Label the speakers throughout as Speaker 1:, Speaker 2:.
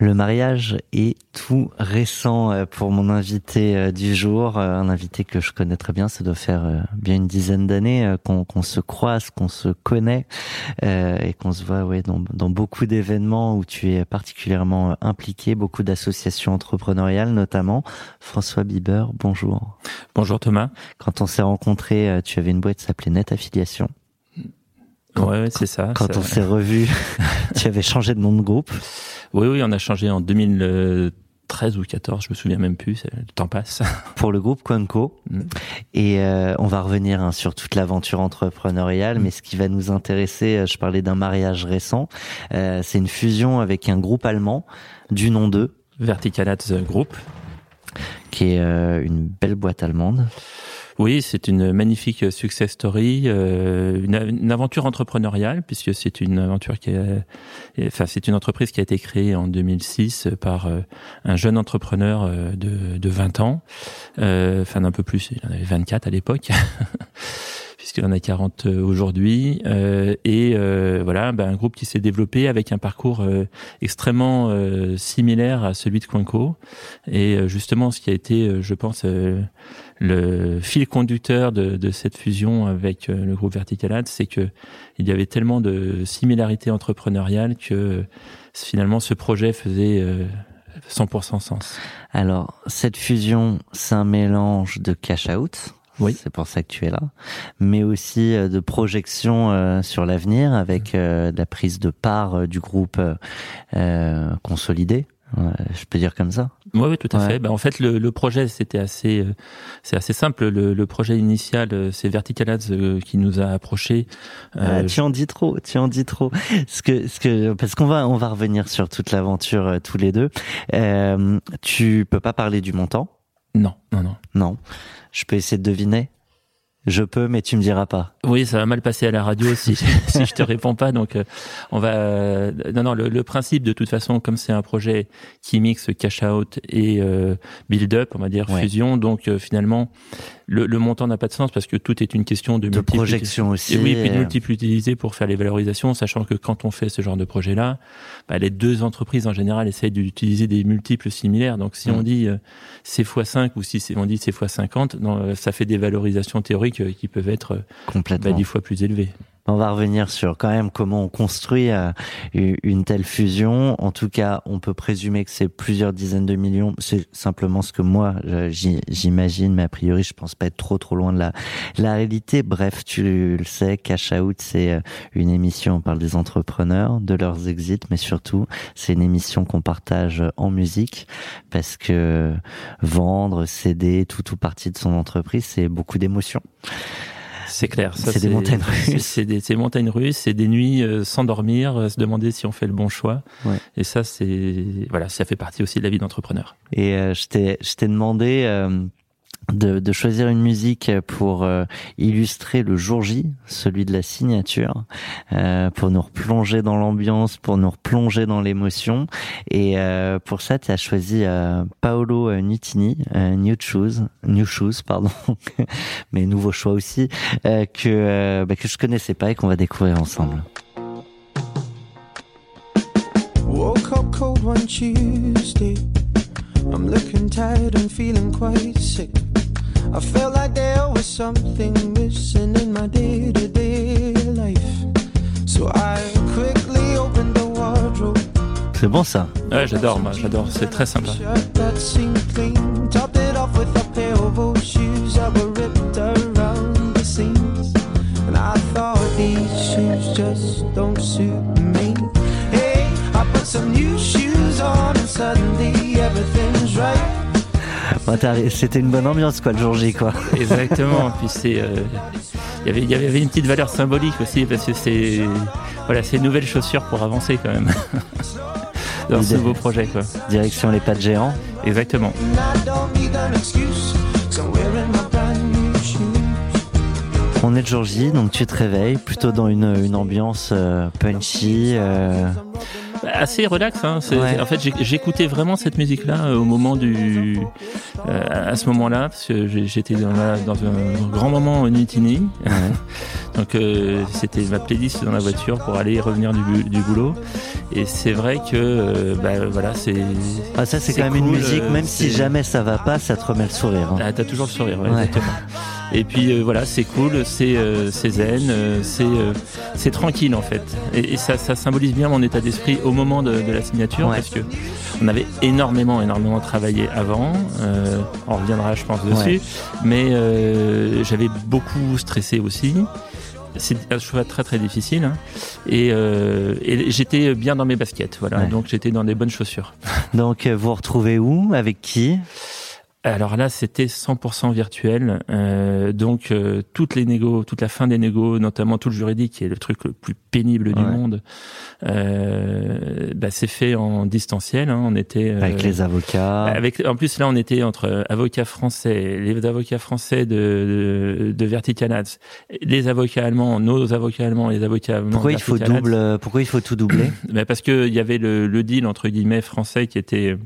Speaker 1: Le mariage est tout récent euh, pour mon invité euh, du jour, euh, un invité que je connais très bien, ça doit faire bien une dizaine d'années qu'on se croise, qu'on se connaît et qu'on se voit ouais, dans, dans beaucoup d'événements où tu es particulièrement impliqué, beaucoup d'associations entrepreneuriales notamment. François Bieber, bonjour.
Speaker 2: Bonjour Thomas.
Speaker 1: Quand on s'est rencontrés, tu avais une boîte qui s'appelait Net Affiliation.
Speaker 2: Quand, ouais, c'est ça.
Speaker 1: Quand
Speaker 2: ça...
Speaker 1: on s'est revu, tu avais changé de nom de groupe.
Speaker 2: Oui, oui, on a changé en 2013 ou 14, je me souviens même plus, le temps passe.
Speaker 1: Pour le groupe Quanco. Mm. Et euh, on va revenir hein, sur toute l'aventure entrepreneuriale, mm. mais ce qui va nous intéresser, euh, je parlais d'un mariage récent, euh, c'est une fusion avec un groupe allemand du nom de
Speaker 2: Verticalat Group,
Speaker 1: qui est euh, une belle boîte allemande.
Speaker 2: Oui, c'est une magnifique success story, euh, une, aventure entrepreneuriale puisque c'est une aventure qui est, enfin c'est une entreprise qui a été créée en 2006 par euh, un jeune entrepreneur de, de 20 ans, enfin d'un peu plus, il en avait 24 à l'époque. puisqu'il en a 40 aujourd'hui, euh, et euh, voilà, ben, un groupe qui s'est développé avec un parcours euh, extrêmement similaire à celui de Quinco, et justement ce qui a été, je pense, le fil conducteur de, de, cette fusion avec le groupe Verticalad, c'est que il y avait tellement de similarités entrepreneuriales que finalement ce projet faisait 100% sens.
Speaker 1: Alors, cette fusion, c'est un mélange de cash out, oui. C'est pour ça que tu es là. Mais aussi de projection euh, sur l'avenir avec euh, la prise de part euh, du groupe euh, consolidé. je peux dire comme ça.
Speaker 2: Oui, oui, tout à ouais. fait. Ben, en fait, le, le projet, c'était assez, c'est assez simple. Le, le, projet initial, c'est Verticalads qui nous a approché.
Speaker 1: Ah, tu en dis trop, tu en dis trop. Ce que, ce que, parce qu'on va, on va revenir sur toute l'aventure tous les deux. Euh, tu peux pas parler du montant.
Speaker 2: Non, non, non.
Speaker 1: Non. Je peux essayer de deviner? Je peux, mais tu me diras pas.
Speaker 2: Oui, ça va mal passer à la radio si, si je te réponds pas. Donc, euh, on va. Euh, non, non. Le, le, principe, de toute façon, comme c'est un projet qui mixe cash out et euh, build up, on va dire ouais. fusion. Donc, euh, finalement, le, le montant n'a pas de sens parce que tout est une question de,
Speaker 1: de projection aussi.
Speaker 2: Et oui, puis de multiple utiliser pour faire les valorisations, sachant que quand on fait ce genre de projet-là, bah, les deux entreprises en général essayent d'utiliser des multiples similaires. Donc, si mmh. on dit c'est x5 ou si on dit c'est x50, non, ça fait des valorisations théoriques qui peuvent être
Speaker 1: complètement
Speaker 2: bah, dix fois plus élevés.
Speaker 1: On va revenir sur quand même comment on construit euh, une telle fusion. En tout cas, on peut présumer que c'est plusieurs dizaines de millions. C'est simplement ce que moi j'imagine, mais a priori, je pense pas être trop trop loin de la, réalité. Bref, tu le sais, Cash Out, c'est euh, une émission. On parle des entrepreneurs, de leurs exits, mais surtout, c'est une émission qu'on partage en musique parce que vendre, céder, tout ou partie de son entreprise, c'est beaucoup d'émotions.
Speaker 2: C'est clair.
Speaker 1: C'est des montagnes russes.
Speaker 2: C'est des, des, montagnes russes, c'est des nuits euh, sans dormir, euh, se demander si on fait le bon choix.
Speaker 1: Ouais.
Speaker 2: Et ça, c'est voilà, ça fait partie aussi de la vie d'entrepreneur.
Speaker 1: Et euh, je t'ai, je t'ai demandé. De, de, choisir une musique pour euh, illustrer le jour J, celui de la signature, euh, pour nous replonger dans l'ambiance, pour nous replonger dans l'émotion. Et euh, pour ça, tu as choisi Paolo Nutini, New Shoes, New Shoes, pardon, mais nouveau choix aussi, que bah, que je connaissais pas et qu'on va découvrir ensemble. Woke up cold one Tuesday. I'm looking tired and feeling quite sick. I felt like there was something missing in my day to day life. So I quickly opened the wardrobe. C'est bon ça
Speaker 2: Ouais, j'adore, moi, j'adore, c'est très sympa.
Speaker 1: C'était une bonne ambiance, quoi, le jour J, quoi.
Speaker 2: Exactement. Puis c'est, euh, y avait, il y avait une petite valeur symbolique aussi parce que c'est, voilà, c'est une nouvelle chaussure pour avancer quand même. dans ce nouveau projet. Quoi.
Speaker 1: Direction les pas de géants.
Speaker 2: Exactement.
Speaker 1: On est de jour J, donc tu te réveilles plutôt dans une, une ambiance euh, punchy. Euh,
Speaker 2: assez relax. Hein. En fait, j'écoutais vraiment cette musique-là euh, au moment du, euh, à ce moment-là, parce que j'étais dans, dans, un grand moment au Ouais. Donc euh, c'était ma playlist dans la voiture pour aller et revenir du, du boulot. Et c'est vrai que, bah, voilà, c'est.
Speaker 1: Ah, ça, c'est quand même une musique, même si jamais ça va pas, ça te remet le sourire. Hein.
Speaker 2: Ah, t'as toujours le sourire, ouais, exactement. Et puis euh, voilà, c'est cool, c'est euh, zen, euh, c'est c'est tranquille en fait. Et, ça, ça, symbolise bien mon état d'esprit au moment de, de la signature parce que on avait énormément, énormément travaillé avant. on reviendra, je pense, dessus. Mais j'avais beaucoup stressé aussi c'est un choix très très difficile hein. et, euh, et j'étais bien dans mes baskets voilà donc j'étais dans des bonnes chaussures
Speaker 1: donc vous retrouvez où? Avec qui?
Speaker 2: Alors là, c'était 100% virtuel. Euh, donc euh, toutes les négos, toute la fin des négos, notamment tout le juridique, qui est le truc le plus pénible du monde, euh, bah, c'est fait en distanciel. Hein. On était
Speaker 1: euh, avec les avocats.
Speaker 2: Avec, en plus là, on était entre avocats français, les avocats français de, de, de Vertical Ads, les avocats allemands, nos avocats allemands, les avocats allemands.
Speaker 1: Pourquoi il faut double Pourquoi il faut tout doubler
Speaker 2: bah Parce que il y avait le, le deal entre guillemets français qui était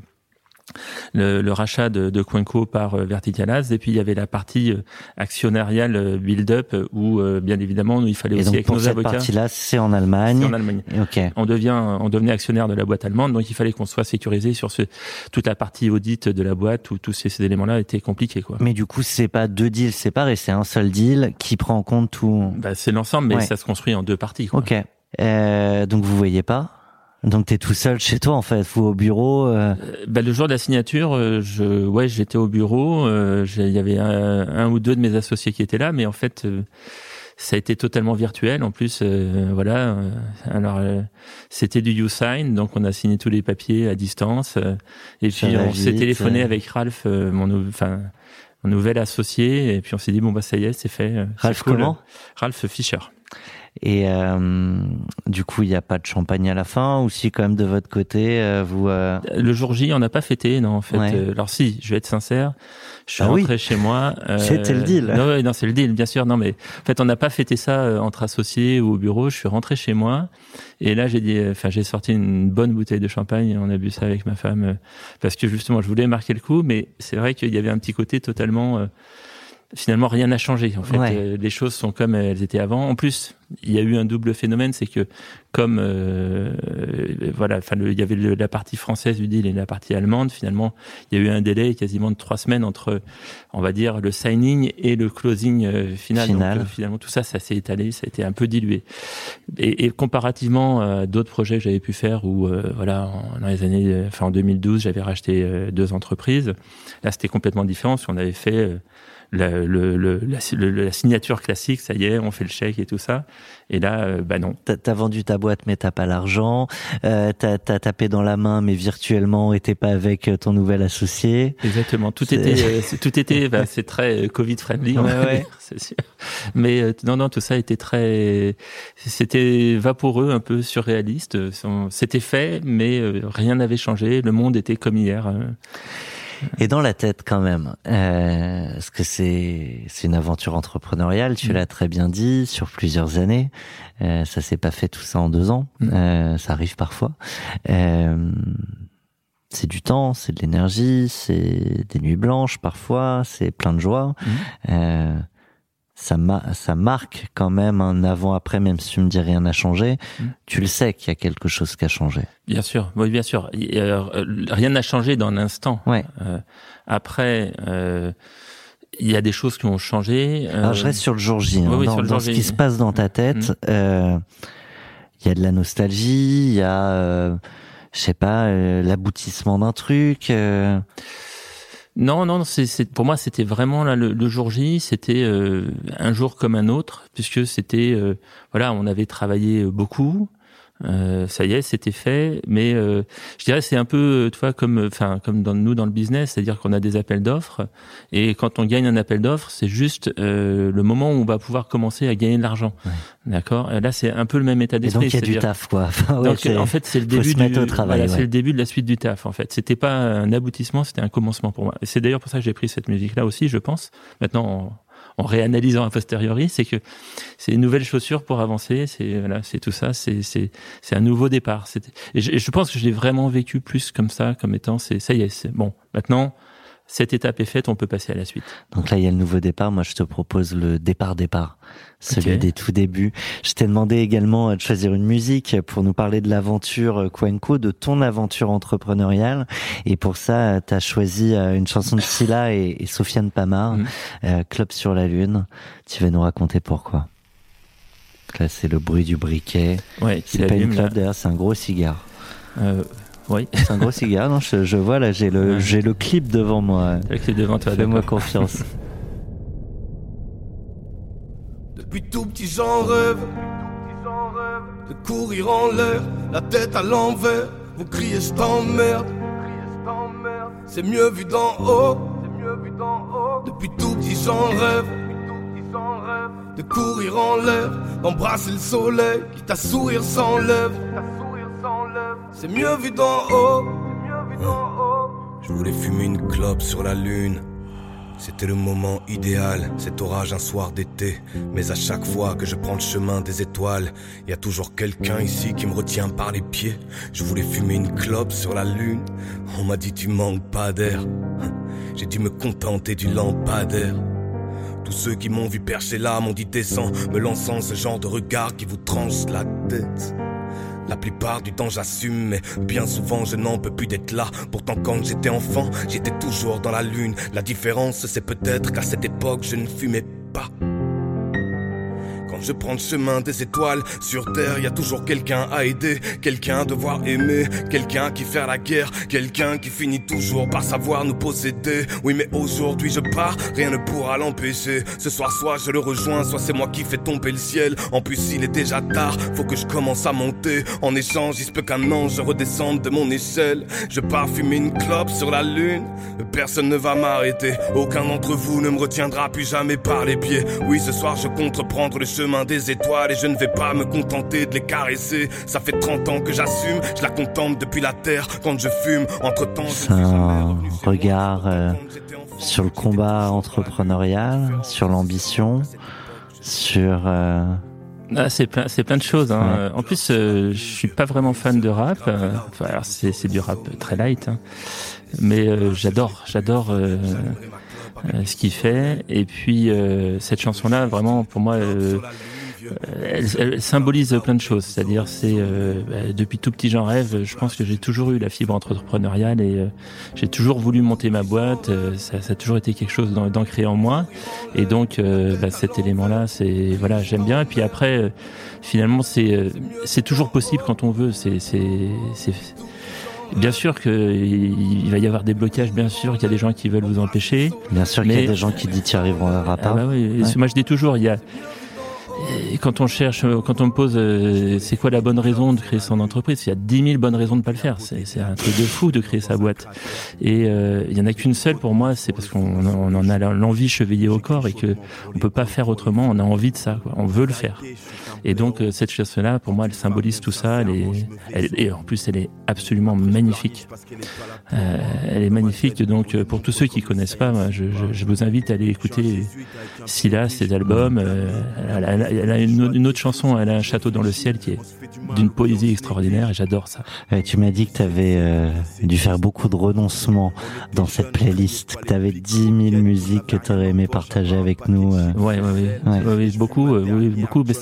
Speaker 2: le, le, rachat de, de Coinco par euh, Verticalaz et puis il y avait la partie euh, actionnariale euh, build-up où bien évidemment il fallait aussi
Speaker 1: donc
Speaker 2: avec
Speaker 1: pour
Speaker 2: nos
Speaker 1: cette
Speaker 2: avocats.
Speaker 1: partie-là, c'est en Allemagne.
Speaker 2: En Allemagne.
Speaker 1: Okay.
Speaker 2: On devient, on devenait actionnaire de la boîte allemande, donc il fallait qu'on soit sécurisé sur ce, toute la partie audit de la boîte où tous ces, ces éléments-là étaient compliqués quoi.
Speaker 1: Mais du coup, c'est pas deux deals séparés, c'est un seul deal qui prend en compte tout.
Speaker 2: Bah, c'est l'ensemble, mais ouais. ça se construit en deux parties. Quoi.
Speaker 1: Ok. Euh, donc vous voyez pas donc t'es tout seul chez toi en fait, ou au bureau. Euh...
Speaker 2: Bah, le jour de la signature, euh, je, ouais, j'étais au bureau. Euh, il y avait un, un, ou deux de mes associés qui étaient là, mais en fait, euh, ça a été totalement virtuel. En plus, voilà. alors, c'était du YouSign, donc on a signé tous les papiers à distance. et puis on s'est téléphoné avec Ralph, mon, enfin, mon nouvel associé, et puis on s'est dit bon bah ça y est, c'est fait.
Speaker 1: Ralph
Speaker 2: cool.
Speaker 1: comment?
Speaker 2: Ralph Fischer.
Speaker 1: Et euh, du coup, il n'y a pas de champagne à la fin ou si quand même de votre côté, euh, vous... Euh...
Speaker 2: Le jour J, on n'a pas fêté, non, en fait.
Speaker 1: Ouais.
Speaker 2: Euh, alors si, je vais être sincère, je suis
Speaker 1: Ah oui.
Speaker 2: rentré chez moi. euh,
Speaker 1: C'était le deal.
Speaker 2: Non, non, c'est le deal, bien sûr. Non, mais en fait, on n'a pas fêté ça entre associés ou au bureau. Je suis rentré chez moi et là, j'ai dit, enfin, j'ai sorti une bonne bouteille de champagne et on a bu ça avec ma femme parce que justement, je voulais marquer le coup, mais c'est vrai qu'il y avait un petit côté totalement. Finalement, rien n'a changé. En fait,
Speaker 1: Ouais.
Speaker 2: Euh, les choses sont comme elles étaient avant. En plus, il y a eu un double phénomène, c'est que comme euh, euh, voilà, enfin, il y avait le- la partie française du deal et la partie allemande. Finalement, il y a eu un délai quasiment de trois semaines entre, on va dire, le signing et le closing euh, final.
Speaker 1: Final.
Speaker 2: Donc, finalement, tout ça, ça s'est étalé, ça a été un peu dilué. Et, et comparativement à d'autres projets que j'avais pu faire, où euh, voilà, en- dans les années, enfin en 2012, j'avais racheté deux entreprises. Là, c'était complètement différent, parce qu'on avait fait euh, la, le, le- la, le- la signature classique, ça y est, on fait le chèque et tout ça. Et là, euh, bah non.
Speaker 1: T'as vendu ta boîte mais t'as pas l'argent. Euh, t'as as tapé dans la main mais virtuellement et t'es pas avec euh, ton nouvel associé.
Speaker 2: Exactement. Tout était, euh, tout était, bah, c'est très Covid friendly,
Speaker 1: Ouais, ouais.
Speaker 2: c'est sûr. Mais euh, non, non, tout ça était très, c'était vaporeux, un peu surréaliste. C'était fait, mais rien n'avait changé. Le monde était comme hier. Euh.
Speaker 1: Et dans la tête quand même, euh, parce que c'est c'est une aventure entrepreneuriale, tu
Speaker 2: Mm.
Speaker 1: l'as très bien dit, sur plusieurs années. Euh, ça s'est pas fait tout ça en deux ans.
Speaker 2: Mm.
Speaker 1: Euh, ça arrive parfois. Euh, c'est du temps, c'est de l'énergie, c'est des nuits blanches parfois, c'est plein de joie.
Speaker 2: Mm.
Speaker 1: Ça, ma- ça marque quand même un avant-après, même si tu me dis rien n'a changé.
Speaker 2: Mm.
Speaker 1: Tu le sais qu'il y a quelque chose qui a changé.
Speaker 2: Bien sûr, oui, bien sûr. Euh, rien n'a changé dans l'instant.
Speaker 1: Ouais.
Speaker 2: Euh, après, euh, il y a des choses qui ont changé. euh,
Speaker 1: Alors je reste sur le jour J, hein,
Speaker 2: oui, oui,
Speaker 1: dans,
Speaker 2: sur le
Speaker 1: dans
Speaker 2: jour
Speaker 1: ce qui se passe dans ta tête.
Speaker 2: Mhm.
Speaker 1: euh, Il y a de la nostalgie, il y a, euh, je sais pas, l'aboutissement d'un truc. Euh,
Speaker 2: Non, non, c'est, pour moi, c'était vraiment là, le, jour J, c'était euh, un jour comme un autre, puisque c'était, euh, voilà, on avait travaillé beaucoup. Euh, ça y est, c'était fait. Mais euh, je dirais c'est un peu, tu vois, comme, enfin, comme dans nous dans le business, c'est-à-dire qu'on a des appels d'offres et quand on gagne un appel d'offres, c'est juste euh, le moment où on va pouvoir commencer à gagner de l'argent. D'accord? Là, c'est un peu le même état d'esprit.
Speaker 1: Donc il y a du taf, quoi.
Speaker 2: donc, en fait, c'est le début du travail. c'est le début de la suite du taf. En fait, c'était pas un aboutissement, c'était un commencement pour moi. Et c'est d'ailleurs pour ça que j'ai pris cette musique-là aussi, je pense. Maintenant en réanalysant a posteriori, c'est que c'est une nouvelle chaussure pour avancer. C'est voilà, c'est tout ça. C'est c'est c'est un nouveau départ. Et je, je pense que je l'ai vraiment vécu plus comme ça, comme étant c'est ça y est. C'est bon. Maintenant, cette étape est faite, on peut passer à la suite.
Speaker 1: Donc là, il y a le nouveau départ. Moi, je te propose le départ-départ, celui des tout débuts. Je t'ai demandé également de choisir une musique pour nous parler de l'aventure Quenco, de ton aventure entrepreneuriale. Et pour ça, tu as choisi euh, une chanson de Silla et, Sofiane Pamar, euh, Club sur la Lune. Tu vas nous raconter pourquoi. Là, c'est le bruit du briquet.
Speaker 2: Ouais,
Speaker 1: c'est pas une club, d'ailleurs, c'est un gros cigare.
Speaker 2: Euh, oui.
Speaker 1: C'est un gros cigare, non je, vois là, j'ai le, j'ai le clip devant moi.
Speaker 2: Le clip devant toi,
Speaker 1: Fais-moi confiance.
Speaker 3: Depuis tout petit j'en rêve. De courir en l'air, la tête à l'envers. Vous criez je t'emmerde. C'est mieux vu d'en haut. Depuis tout petit j'en rêve. De courir en l'air, d'embrasser le soleil Qui t'a sourire sans lèvres c'est mieux vu d'en haut. Je voulais fumer une clope sur la lune. C'était le moment idéal, cet orage un soir d'été. Mais à chaque fois que je prends le chemin des étoiles, y a toujours quelqu'un ici qui me retient par les pieds. Je voulais fumer une clope sur la lune. On m'a dit tu manques pas d'air. J'ai dû me contenter du lampadaire. Tous ceux qui m'ont vu percher là m'ont dit descends, me lançant ce genre de regard qui vous tranche la tête. La plupart du temps j'assume, mais bien souvent je n'en peux plus d'être là. Pourtant quand j'étais enfant, j'étais toujours dans la lune. La différence c'est peut-être qu'à cette époque je ne fumais pas. Je prends le chemin des étoiles. Sur terre, y a toujours quelqu'un à aider, quelqu'un à devoir aimer, quelqu'un qui fait la guerre, quelqu'un qui finit toujours par savoir nous posséder. Oui, mais aujourd'hui je pars, rien ne pourra l'empêcher. Ce soir, soit je le rejoins, soit c'est moi qui fais tomber le ciel. En plus, il est déjà tard, faut que je commence à monter. En échange, il se peut qu'un ange redescende de mon échelle. Je pars fumer une clope sur la lune. Personne ne va m'arrêter, aucun d'entre vous ne me retiendra plus jamais par les pieds. Oui, ce soir, je compte reprendre le chemin des étoiles et je ne vais pas me contenter de les caresser. Ça fait 30 ans que j'assume, je la contemple depuis la terre quand je fume. Entre temps,
Speaker 1: c'est un regard euh, sur le combat entrepreneurial, sur l'ambition, sur. Euh,
Speaker 2: ah, c'est plein, c'est plein de choses. Hein. En plus, euh, je suis pas vraiment fan de rap. Enfin, alors c'est, c'est du rap très light, hein. mais j'adore, j'adore euh, ce qu'il fait. Et puis euh, cette chanson-là, vraiment, pour moi, euh, elle, symbolise plein de choses. C'est-à-dire, c'est bah, depuis tout petit j'en rêve. Je pense que j'ai toujours eu la fibre entrepreneuriale et j'ai toujours voulu monter ma boîte. Ça, ça, a toujours été quelque chose d'ancré en moi. Et donc, bah, cet élément-là, c'est voilà, j'aime bien. Et puis après, finalement, c'est c'est toujours possible quand on veut. C'est c'est Bien sûr qu'il va y avoir des blocages, bien sûr qu'il y a des gens qui veulent vous empêcher.
Speaker 1: Bien sûr qu'il y a des gens qui disent tu arriveront pas.
Speaker 2: Ah bah oui. Moi je dis toujours, il y a quand on cherche, quand on me pose euh, c'est quoi la bonne raison de créer son entreprise, il y a 10 000 bonnes raisons de pas le faire. C'est un truc de fou de créer sa boîte. Et euh, il y en a qu'une seule pour moi, c'est parce qu'on en a l'envie chevillée au corps et que on peut pas faire autrement. On a envie de ça, quoi. on veut le faire. Et donc euh, cette chasse-là, pour moi, elle symbolise tout ça. Elle est, elle, et en plus, elle est absolument magnifique. Euh, elle est magnifique. Donc euh, pour tous ceux qui connaissent pas, moi, je, je, je, vous invite à aller écouter Silla, ses albums. Elle a, elle, a, une, une, autre chanson, elle a un château dans le ciel qui est d'une poésie extraordinaire et j'adore ça.
Speaker 1: tu m'as dit que tu avais dû faire beaucoup de renoncements dans cette playlist, que tu avais 10 000 musiques que tu aurais aimé partager avec nous.
Speaker 2: Ouais, ouais, ouais, ouais. ouais beaucoup, oui, beaucoup. Mais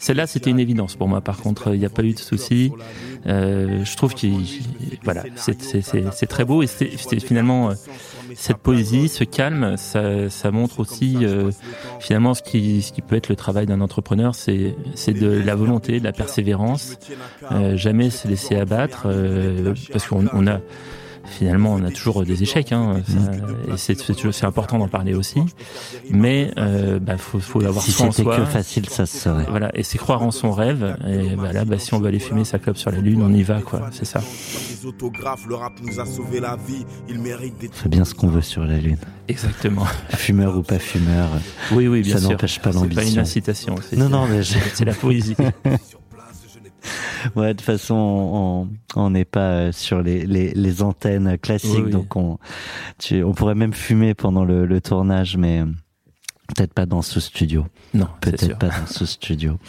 Speaker 2: celle-là, c'était une évidence pour moi. Par contre, il n'y a pas eu de souci. Euh, je trouve que voilà, c'est très beau et c'est finalement euh, cette poésie, ce calme, ça, ça montre aussi euh, finalement ce qui, ce qui peut être le travail d'un entrepreneur, c'est de la volonté, de la persévérance, euh, jamais se laisser abattre, euh, parce qu'on on a finalement, on a toujours des échecs, hein, et c'est important d'en parler aussi. Mais euh, bah, faut, faut avoir
Speaker 1: si
Speaker 2: foi en soi.
Speaker 1: que facile, ça se serait.
Speaker 2: Voilà, et c'est croire en son rêve. Et bah, là, bah, si on veut aller fumer sa clope sur la lune, on y va, quoi. C'est ça.
Speaker 1: C'est bien ce qu'on veut sur la lune.
Speaker 2: Exactement.
Speaker 1: Fumeur ou pas fumeur.
Speaker 2: Oui, oui, bien
Speaker 1: ça
Speaker 2: sûr.
Speaker 1: Ça n'empêche pas l'ambition.
Speaker 2: C'est pas une incitation.
Speaker 1: Non, non, mais
Speaker 2: c'est la poésie.
Speaker 1: Ouais, de toute façon, on n'est pas euh, sur les, les, les antennes classiques, donc on, tu, on pourrait même fumer pendant le, le tournage, mais euh, peut-être pas dans ce studio.
Speaker 2: Non,
Speaker 1: peut-être pas dans ce studio.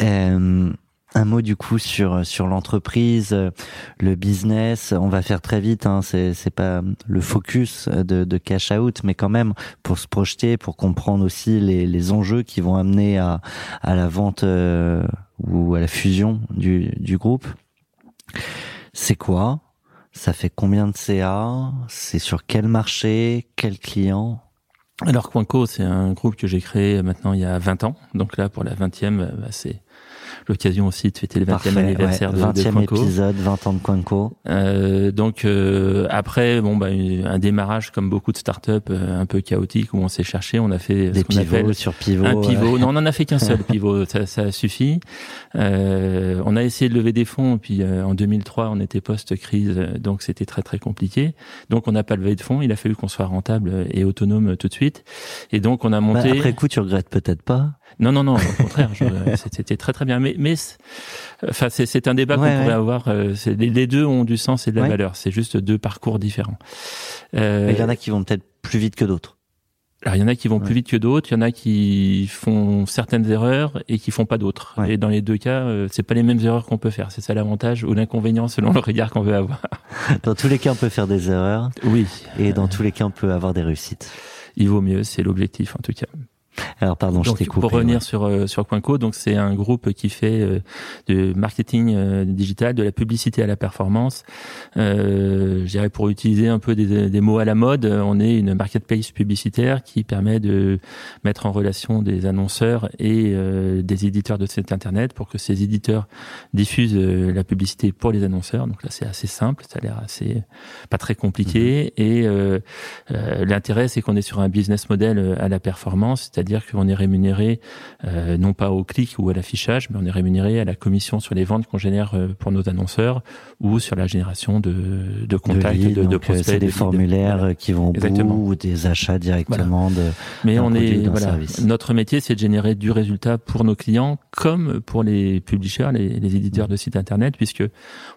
Speaker 1: Euh, un mot du coup sur sur l'entreprise, le business. On va faire très vite. Hein, c'est c'est pas le focus de, de cash out, mais quand même pour se projeter, pour comprendre aussi les, les enjeux qui vont amener à à la vente euh, ou à la fusion du du groupe. C'est quoi? Ça fait combien de CA C'est sur quel marché? Quel client?
Speaker 2: Alors Quanco, c'est un groupe que j'ai créé maintenant il y a 20 ans. Donc là, pour la 20e, bah, c'est l'occasion aussi de fêter le 20e anniversaire de, 20e
Speaker 1: épisode, 20 ans de Quanco.
Speaker 2: Euh, donc euh, après, bon, bah, un démarrage comme beaucoup de startups, euh, un peu chaotique où on s'est cherché, on a fait
Speaker 1: des
Speaker 2: ce appelle
Speaker 1: sur pivot.
Speaker 2: Un pivot. Non, on en a fait qu'un seul pivot, ça, ça suffit. Euh, on a essayé de lever des fonds, puis euh, en 2003, on était post-crise, donc c'était très très compliqué. Donc on n'a pas levé de fonds. Il a fallu qu'on soit rentable et autonome tout de suite. Et donc on a monté.
Speaker 1: Bah, après coup, tu regrettes peut-être pas
Speaker 2: non, non, non, au contraire, c'était très très bien. Mais, mais enfin, c'est un débat qu'on pourrait avoir. Euh, les, deux ont du sens et de la valeur. C'est juste deux parcours différents.
Speaker 1: Euh, il y en a qui vont peut-être plus vite que d'autres.
Speaker 2: Alors il y en a qui vont plus vite que d'autres, il y en a qui font certaines erreurs et qui font pas d'autres. Et dans les deux cas, euh, c'est pas les mêmes erreurs qu'on peut faire. C'est ça l'avantage ou l'inconvénient selon le regard qu'on veut avoir.
Speaker 1: Dans tous les cas, on peut faire des erreurs.
Speaker 2: Oui.
Speaker 1: Et dans tous les cas, on peut avoir des réussites.
Speaker 2: Il vaut mieux, c'est l'objectif en tout cas.
Speaker 1: Alors pardon,
Speaker 2: je
Speaker 1: t'ai coupé.
Speaker 2: Pour revenir sur euh, sur Coinco, donc c'est un groupe qui fait euh, du marketing euh, digital, de la publicité à la performance. Euh, je dirais pour utiliser un peu des, des, mots à la mode, on est une marketplace publicitaire qui permet de mettre en relation des annonceurs et des éditeurs de site internet pour que ces éditeurs diffusent la publicité pour les annonceurs. Donc là, c'est assez simple, ça a l'air assez pas très compliqué. Mhm. Et l'intérêt, c'est qu'on est sur un business model à la performance, c'est-à-dire c'est-à-dire qu'on est rémunéré euh, non pas au clic ou à l'affichage, mais on est rémunéré à la commission sur les ventes qu'on génère euh, pour nos annonceurs ou sur la génération de, de contacts, de, de, de euh, prospects.
Speaker 1: C'est des formulaires qui vont au bout ou des achats directement de.
Speaker 2: Mais on est voilà, notre métier, c'est de générer du résultat pour nos clients comme pour les publishers, les, les éditeurs de sites internet, puisque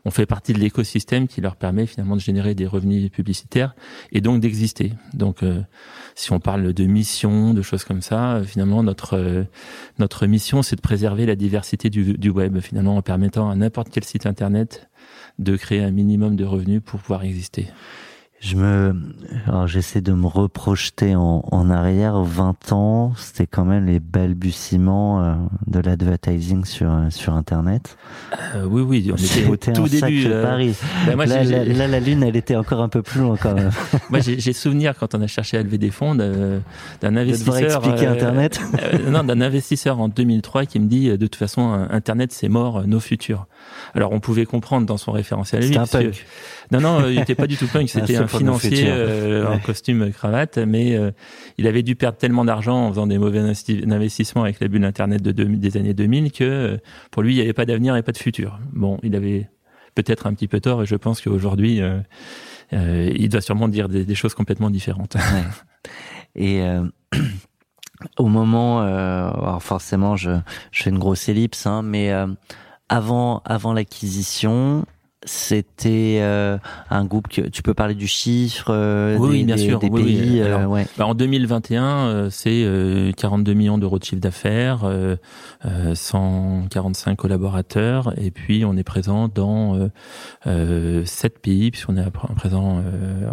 Speaker 2: on fait partie de l'écosystème qui leur permet finalement de générer des revenus publicitaires et donc d'exister. Donc, si on parle de mission, de choses comme ça euh, finalement, notre, euh, notre mission, c'est de préserver la diversité du, du web, finalement, en permettant à n'importe quel site internet de créer un minimum de revenus pour pouvoir exister.
Speaker 1: Je me, alors j'essaie de me reprojeter en, en arrière. 20 ans, c'était quand même les balbutiements euh, de l'advertising sur sur Internet.
Speaker 2: Euh, oui, oui, on était au tout début.
Speaker 1: Euh, Paris. Ben moi, là, là, la lune, elle était encore un peu plus loin quand même.
Speaker 2: moi, j'ai souvenir quand on a cherché à lever des fonds d'un investisseur. De
Speaker 1: expliquer Internet.
Speaker 2: non, d'un investisseur en 2003 qui me dit de toute façon, Internet, c'est mort, nos futurs. Alors, on pouvait comprendre dans son référentiel.
Speaker 1: C'était un punk.
Speaker 2: Non, non, il n'était pas du tout punk. C'était un financier euh, en costume cravate, mais euh, il avait dû perdre tellement d'argent en faisant des mauvais investissements avec la bulle Internet de des années 2000 que euh, pour lui, il n'y avait pas d'avenir et pas de futur. Bon, il avait peut-être un petit peu tort et je pense qu'aujourd'hui, il doit sûrement dire des, choses complètement différentes.
Speaker 1: Et au moment, alors forcément, je, je fais une grosse ellipse, hein, mais avant, avant l'acquisition, c'était euh, un groupe que tu peux parler du chiffre euh,
Speaker 2: oui, bien sûr,
Speaker 1: des
Speaker 2: oui,
Speaker 1: pays
Speaker 2: euh, ouais. bah, en 2021 c'est 42 millions d'euros de chiffre d'affaires 145 collaborateurs et puis on est présent dans sept pays puisqu'on est présent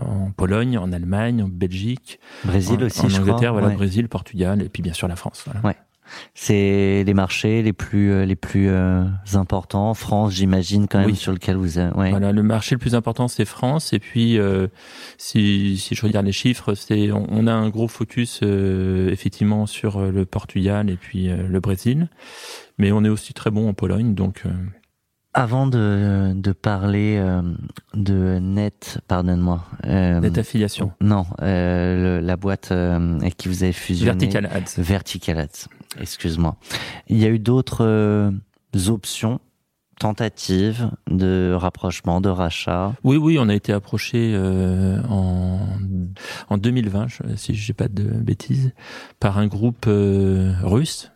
Speaker 2: en Pologne en Allemagne en Belgique
Speaker 1: Brésil aussi
Speaker 2: en Angleterre
Speaker 1: voilà
Speaker 2: Brésil Portugal et puis bien sûr la France voilà.
Speaker 1: ouais c'est les marchés les plus euh, les plus euh, importants. France, j'imagine quand même sur lequel vous êtes. Ouais.
Speaker 2: Voilà, le marché le plus important c'est France et puis euh, si si je regarde les chiffres, c'est on, a un gros focus effectivement sur le Portugal et puis le Brésil, mais on est aussi très bon en Pologne donc
Speaker 1: Avant de, de parler euh, de Net, pardonne-moi. Euh,
Speaker 2: Net affiliation.
Speaker 1: Non, euh, le- la boîte avec qui vous avez fusionné.
Speaker 2: Vertical Ads.
Speaker 1: Vertical Ads. Excuse-moi. Il y a eu d'autres euh, options, tentatives de rapprochement, de rachat?
Speaker 2: Oui, oui, on a été approché euh, en, en 2020, je- si je dis pas de bêtises, par un groupe euh, russe.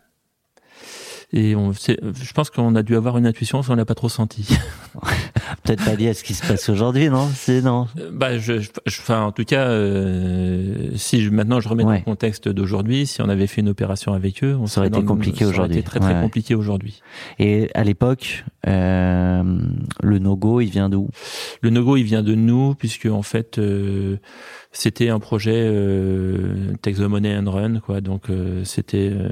Speaker 2: Et on, je pense qu'on a dû avoir une intuition, on l'a pas trop senti.
Speaker 1: Peut-être pas lié à ce qui se passe aujourd'hui, non? C'est non.
Speaker 2: Euh, bah, je, je- je- enfin, en tout cas, euh, si je, maintenant je remets dans
Speaker 1: Ouais.
Speaker 2: le contexte d'aujourd'hui, si on avait fait une opération avec eux, on
Speaker 1: Ça aurait été
Speaker 2: dans
Speaker 1: compliqué
Speaker 2: ça aurait
Speaker 1: aujourd'hui.
Speaker 2: été Très très
Speaker 1: Ouais.
Speaker 2: compliqué aujourd'hui.
Speaker 1: Et à l'époque, euh, le no-go, il vient d'où?
Speaker 2: Le no-go, il vient de nous, puisque en fait, euh, c'était un projet euh, Take the Money and Run, quoi. Donc, euh, c'était, euh,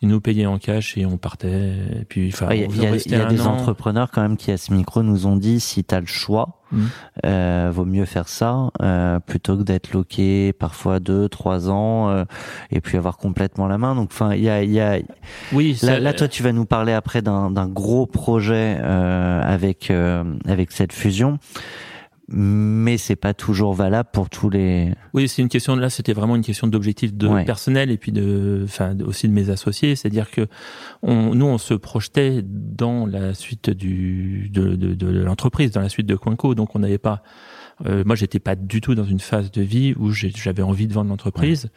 Speaker 2: ils nous payaient en cash et on partait. Et puis, enfin,
Speaker 1: Il y a, y a- y a des
Speaker 2: an.
Speaker 1: entrepreneurs quand même qui à ce micro nous ont dit si tu as le choix,
Speaker 2: Mhm.
Speaker 1: euh, vaut mieux faire ça euh, plutôt que d'être loqué parfois deux, trois ans euh, et puis avoir complètement la main. Donc enfin, il y a, il y a
Speaker 2: Oui,
Speaker 1: là,
Speaker 2: ça-
Speaker 1: là, toi tu vas nous parler après d'un d'un gros projet euh, avec euh, avec cette fusion. Mais c'est pas toujours valable pour tous les.
Speaker 2: Oui, c'est une question là, c'était vraiment une question d'objectif de
Speaker 1: Ouais.
Speaker 2: personnel et puis de, enfin, aussi de mes associés. C'est-à-dire que on, nous, on se projetait dans la suite du de, de, de l'entreprise, dans la suite de Coinco, donc on n'avait pas. euh, moi, j'étais pas du tout dans une phase de vie où j'avais envie de vendre l'entreprise.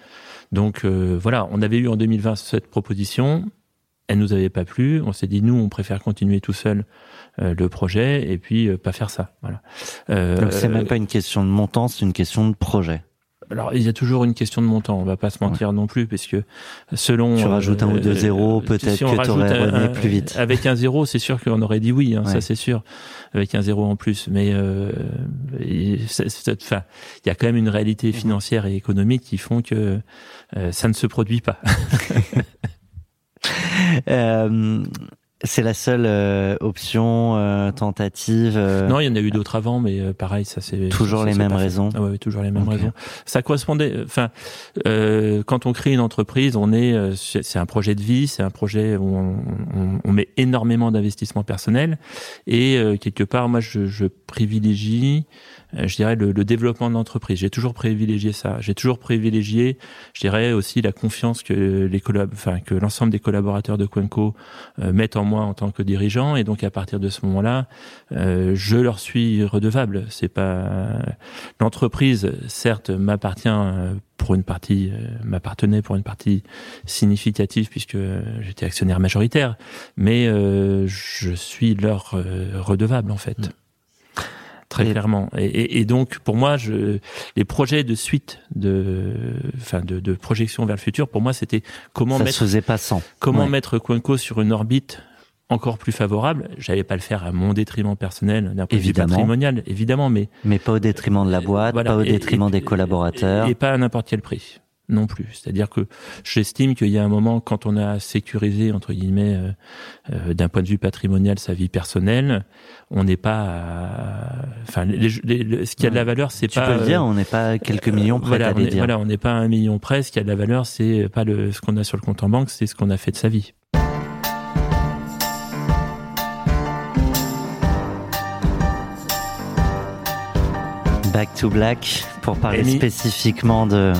Speaker 2: Donc euh, voilà, on avait eu en 2020 cette proposition. Elle nous avait pas plu. On s'est dit nous, on préfère continuer tout seul le projet et puis euh, pas faire ça. Voilà. Euh,
Speaker 1: Donc c'est même pas une question de montant, c'est une question de projet.
Speaker 2: alors, il y a toujours une question de montant, on va pas se mentir non plus, parce que selon...
Speaker 1: Tu rajoutes un ou deux zéros,
Speaker 2: euh,
Speaker 1: peut-être
Speaker 2: si
Speaker 1: que
Speaker 2: un-
Speaker 1: remis plus vite.
Speaker 2: Avec un zéro, c'est sûr qu'on aurait dit oui, hein,
Speaker 1: Ouais.
Speaker 2: ça c'est sûr, avec un zéro en plus. Mais euh, il y a quand même une
Speaker 1: Mhm.
Speaker 2: réalité financière et économique qui font que euh, ça ne se produit pas.
Speaker 1: Euh, c'est la seule euh, option euh, tentative. euh,
Speaker 2: Non, il y en a eu d'autres avant, mais euh, pareil, ça c'est
Speaker 1: Toujours
Speaker 2: ça,
Speaker 1: les mêmes raisons
Speaker 2: Ah ouais, toujours les mêmes raisons. Ça correspondait. Enfin, euh, quand on crée une entreprise, on est, euh, c'est c'est un projet de vie, c'est un projet où on, on- on met énormément d'investissement personnel et euh, quelque part, moi, je, je privilégie, euh, je dirais, le, le développement de l'entreprise. J'ai toujours privilégié ça. J'ai toujours privilégié, je dirais aussi la confiance que les enfin que l'ensemble des collaborateurs de Quenco euh, mettent en moi en tant que dirigeant et donc à partir de ce moment-là, euh, je leur suis redevable. C'est pas l'entreprise, certes, m'appartient euh, pour une partie, euh, m'appartenait pour une partie significative puisque euh, j'étais actionnaire majoritaire, mais euh, je suis leur euh, redevable en fait. Très clairement. Et, et- et donc, pour moi, je, les projets de suite, de, enfin, de, de projection vers le futur, pour moi, c'était comment
Speaker 1: ça
Speaker 2: mettre
Speaker 1: se faisait pas sans.
Speaker 2: Comment
Speaker 1: Ouais.
Speaker 2: mettre Quenco sur une orbite encore plus favorable J'allais pas le faire à mon détriment personnel, d'un point de vue patrimonial, évidemment, mais
Speaker 1: Mais pas au détriment de la boîte,
Speaker 2: voilà.
Speaker 1: pas au détriment
Speaker 2: et-
Speaker 1: des collaborateurs.
Speaker 2: et pas à n'importe quel prix non plus. C'est-à-dire que j'estime qu'il y a un moment, quand on a sécurisé entre guillemets, euh, euh, d'un point de vue patrimonial, sa vie personnelle, on n'est pas, à- enfin, les- les- le- ce qui a de la valeur, c'est
Speaker 1: tu
Speaker 2: pas.
Speaker 1: peux le
Speaker 2: euh,
Speaker 1: dire, on n'est pas quelques millions près
Speaker 2: voilà,
Speaker 1: à
Speaker 2: on
Speaker 1: les
Speaker 2: est,
Speaker 1: dire.
Speaker 2: voilà, on n'est pas un million près. Ce qui a de la valeur, c'est pas le, ce qu'on a sur le compte en banque, c'est ce qu'on a fait de sa vie.
Speaker 1: Back to Black pour parler
Speaker 2: Amy.
Speaker 1: spécifiquement de.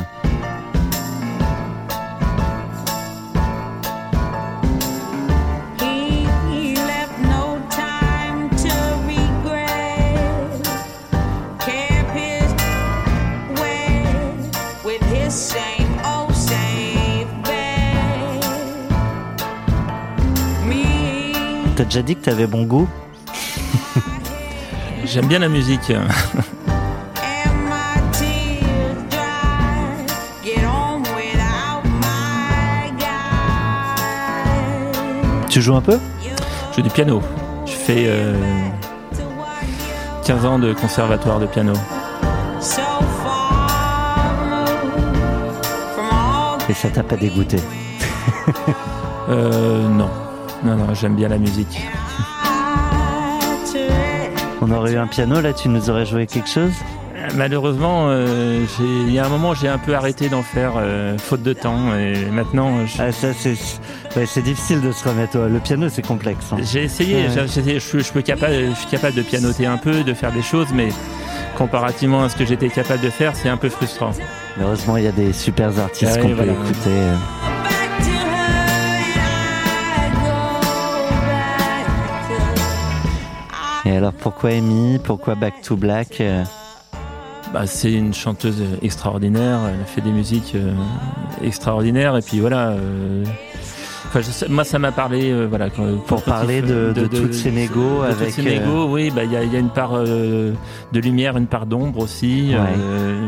Speaker 1: T'as déjà dit que t'avais bon goût
Speaker 2: J'aime bien la musique.
Speaker 1: Tu joues un peu?
Speaker 2: Je joue du piano. Je fais euh,
Speaker 4: To what you
Speaker 2: 15 ans de conservatoire de piano.
Speaker 1: et ça t'a pas dégoûté?
Speaker 2: Euh, non. Non, non, j'aime bien la musique.
Speaker 1: On aurait eu un piano là, tu nous aurais joué quelque chose?
Speaker 2: Euh, Malheureusement, euh, il y a un moment, j'ai un peu arrêté d'en faire, euh, faute de temps. Et maintenant, je-
Speaker 1: Ah ça c'est Ouais, difficile de se remettre. Le piano, c'est complexe. hein.
Speaker 2: J'ai essayé,
Speaker 1: Ouais.
Speaker 2: j'ai essayé, je, je, peux capable, je suis capable de pianoter un peu, de faire des choses, mais comparativement à ce que j'étais capable de faire, c'est un peu frustrant.
Speaker 1: Heureusement, il y a des super artistes qu'on peut
Speaker 2: voilà.
Speaker 1: écouter. Et alors, pourquoi Amy? Pourquoi Back to Black euh,
Speaker 2: Bah, c'est une chanteuse extraordinaire, elle a fait des musiques euh, extraordinaires, et puis voilà. euh, enfin, je moi, ça m'a parlé, euh, voilà. Quand,
Speaker 1: Pour parler de-
Speaker 2: fait-
Speaker 1: de toutes ces négos
Speaker 2: de
Speaker 1: avec,
Speaker 2: Toutes ces négos, oui, bah, il y, a, y a une part euh, de lumière, une part d'ombre aussi.
Speaker 1: Ouais.
Speaker 2: euh,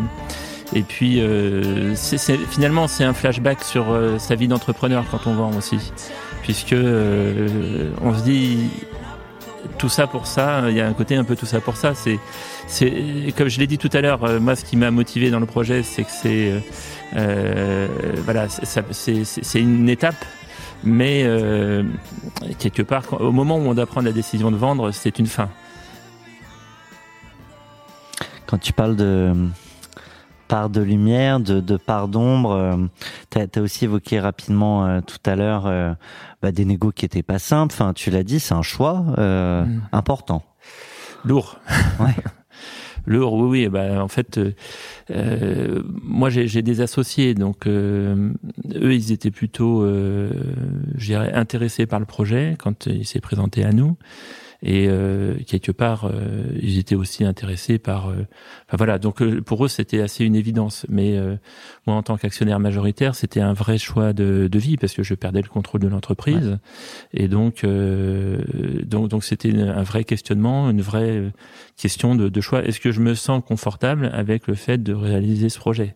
Speaker 2: et puis, euh, finalement, c'est un flashback sur euh, sa vie d'entrepreneur quand on vend aussi, puisque euh, on se dit tout ça pour ça. Il y a un côté un peu tout ça pour ça. C'est, c'est comme je l'ai dit tout à l'heure. euh, moi, ce qui m'a motivé dans le projet, c'est que c'est, euh, euh, voilà, c'est- une étape. Mais quelque part, au moment où on doit prendre la décision de vendre, c'est une fin.
Speaker 1: Quand tu parles de part de lumière, de, de part d'ombre, tu as, aussi évoqué rapidement euh, tout à l'heure euh, bah, des négos qui étaient pas simples. Enfin, tu l'as dit, c'est un choix euh,
Speaker 2: Mm.
Speaker 1: important.
Speaker 2: Lourd.
Speaker 1: Ouais.
Speaker 2: Lourd, oui, oui. Bah, en fait, euh, euh, moi, j'ai j'ai des associés, donc euh, eux, ils étaient plutôt, euh, je dirais, intéressés par le projet quand il s'est présenté à nous. Et euh, quelque part, euh, ils étaient aussi intéressés par. euh, enfin voilà, donc euh, pour eux, c'était assez une évidence. Mais euh, moi, en tant qu'actionnaire majoritaire, c'était un vrai choix de, de vie parce que je perdais le contrôle de l'entreprise. Et donc, euh, donc, donc, c'était un vrai questionnement, une vraie question de, de choix. Est-ce que je me sens confortable avec le fait de réaliser ce projet?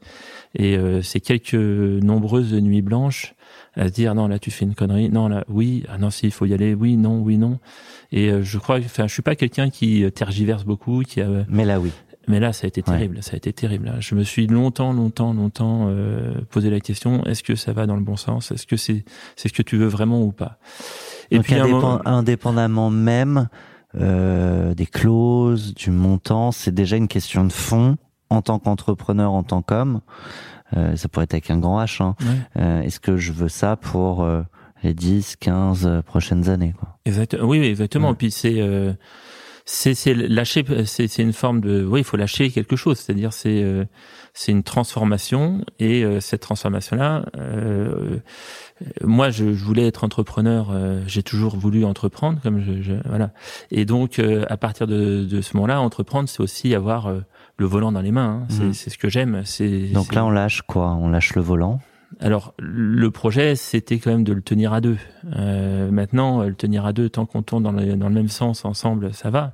Speaker 2: Et euh, c'est quelques nombreuses nuits blanches à se dire non là tu fais une connerie, non là oui, ah non si il faut y aller, oui non oui non. Et euh, je crois, enfin je suis pas quelqu'un qui euh, tergiverse beaucoup, qui a,
Speaker 1: Mais là, oui.
Speaker 2: mais là ça a été
Speaker 1: Ouais.
Speaker 2: terrible, ça a été terrible. là. Je me suis longtemps longtemps longtemps euh, posé la question est-ce que ça va dans le bon sens? Est-ce que c'est c'est ce que tu veux vraiment ou pas? Et
Speaker 1: Donc,
Speaker 2: puis moment-
Speaker 1: indépendamment même euh, des clauses, du montant, c'est déjà une question de fond en tant qu'entrepreneur, en tant qu'homme. Euh, ça pourrait être avec un grand H. Hein.
Speaker 2: Ouais.
Speaker 1: Euh, Est-ce que je veux ça pour euh, les 10, 15 prochaines années quoi?
Speaker 2: Exact. Oui, exactement.
Speaker 1: Ouais.
Speaker 2: Puis c'est euh, c'est c'est lâcher, c'est c'est une forme de, oui, il faut lâcher quelque chose. C'est-à-dire c'est euh, c'est une transformation et euh, cette transformation-là, euh, moi, je, je voulais être entrepreneur. euh, J'ai toujours voulu entreprendre, comme je, je- voilà. Et donc, euh, à partir de, de ce moment-là, entreprendre, c'est aussi avoir euh, le volant dans les mains. hein. C'est
Speaker 1: Mhm.
Speaker 2: c'est ce que j'aime. C'est
Speaker 1: Donc
Speaker 2: c'est-
Speaker 1: là, on lâche quoi? On lâche le volant?
Speaker 2: alors, le projet, c'était quand même de le tenir à deux. Euh, maintenant, le tenir à deux, tant qu'on tourne dans le, dans le même sens ensemble, ça va.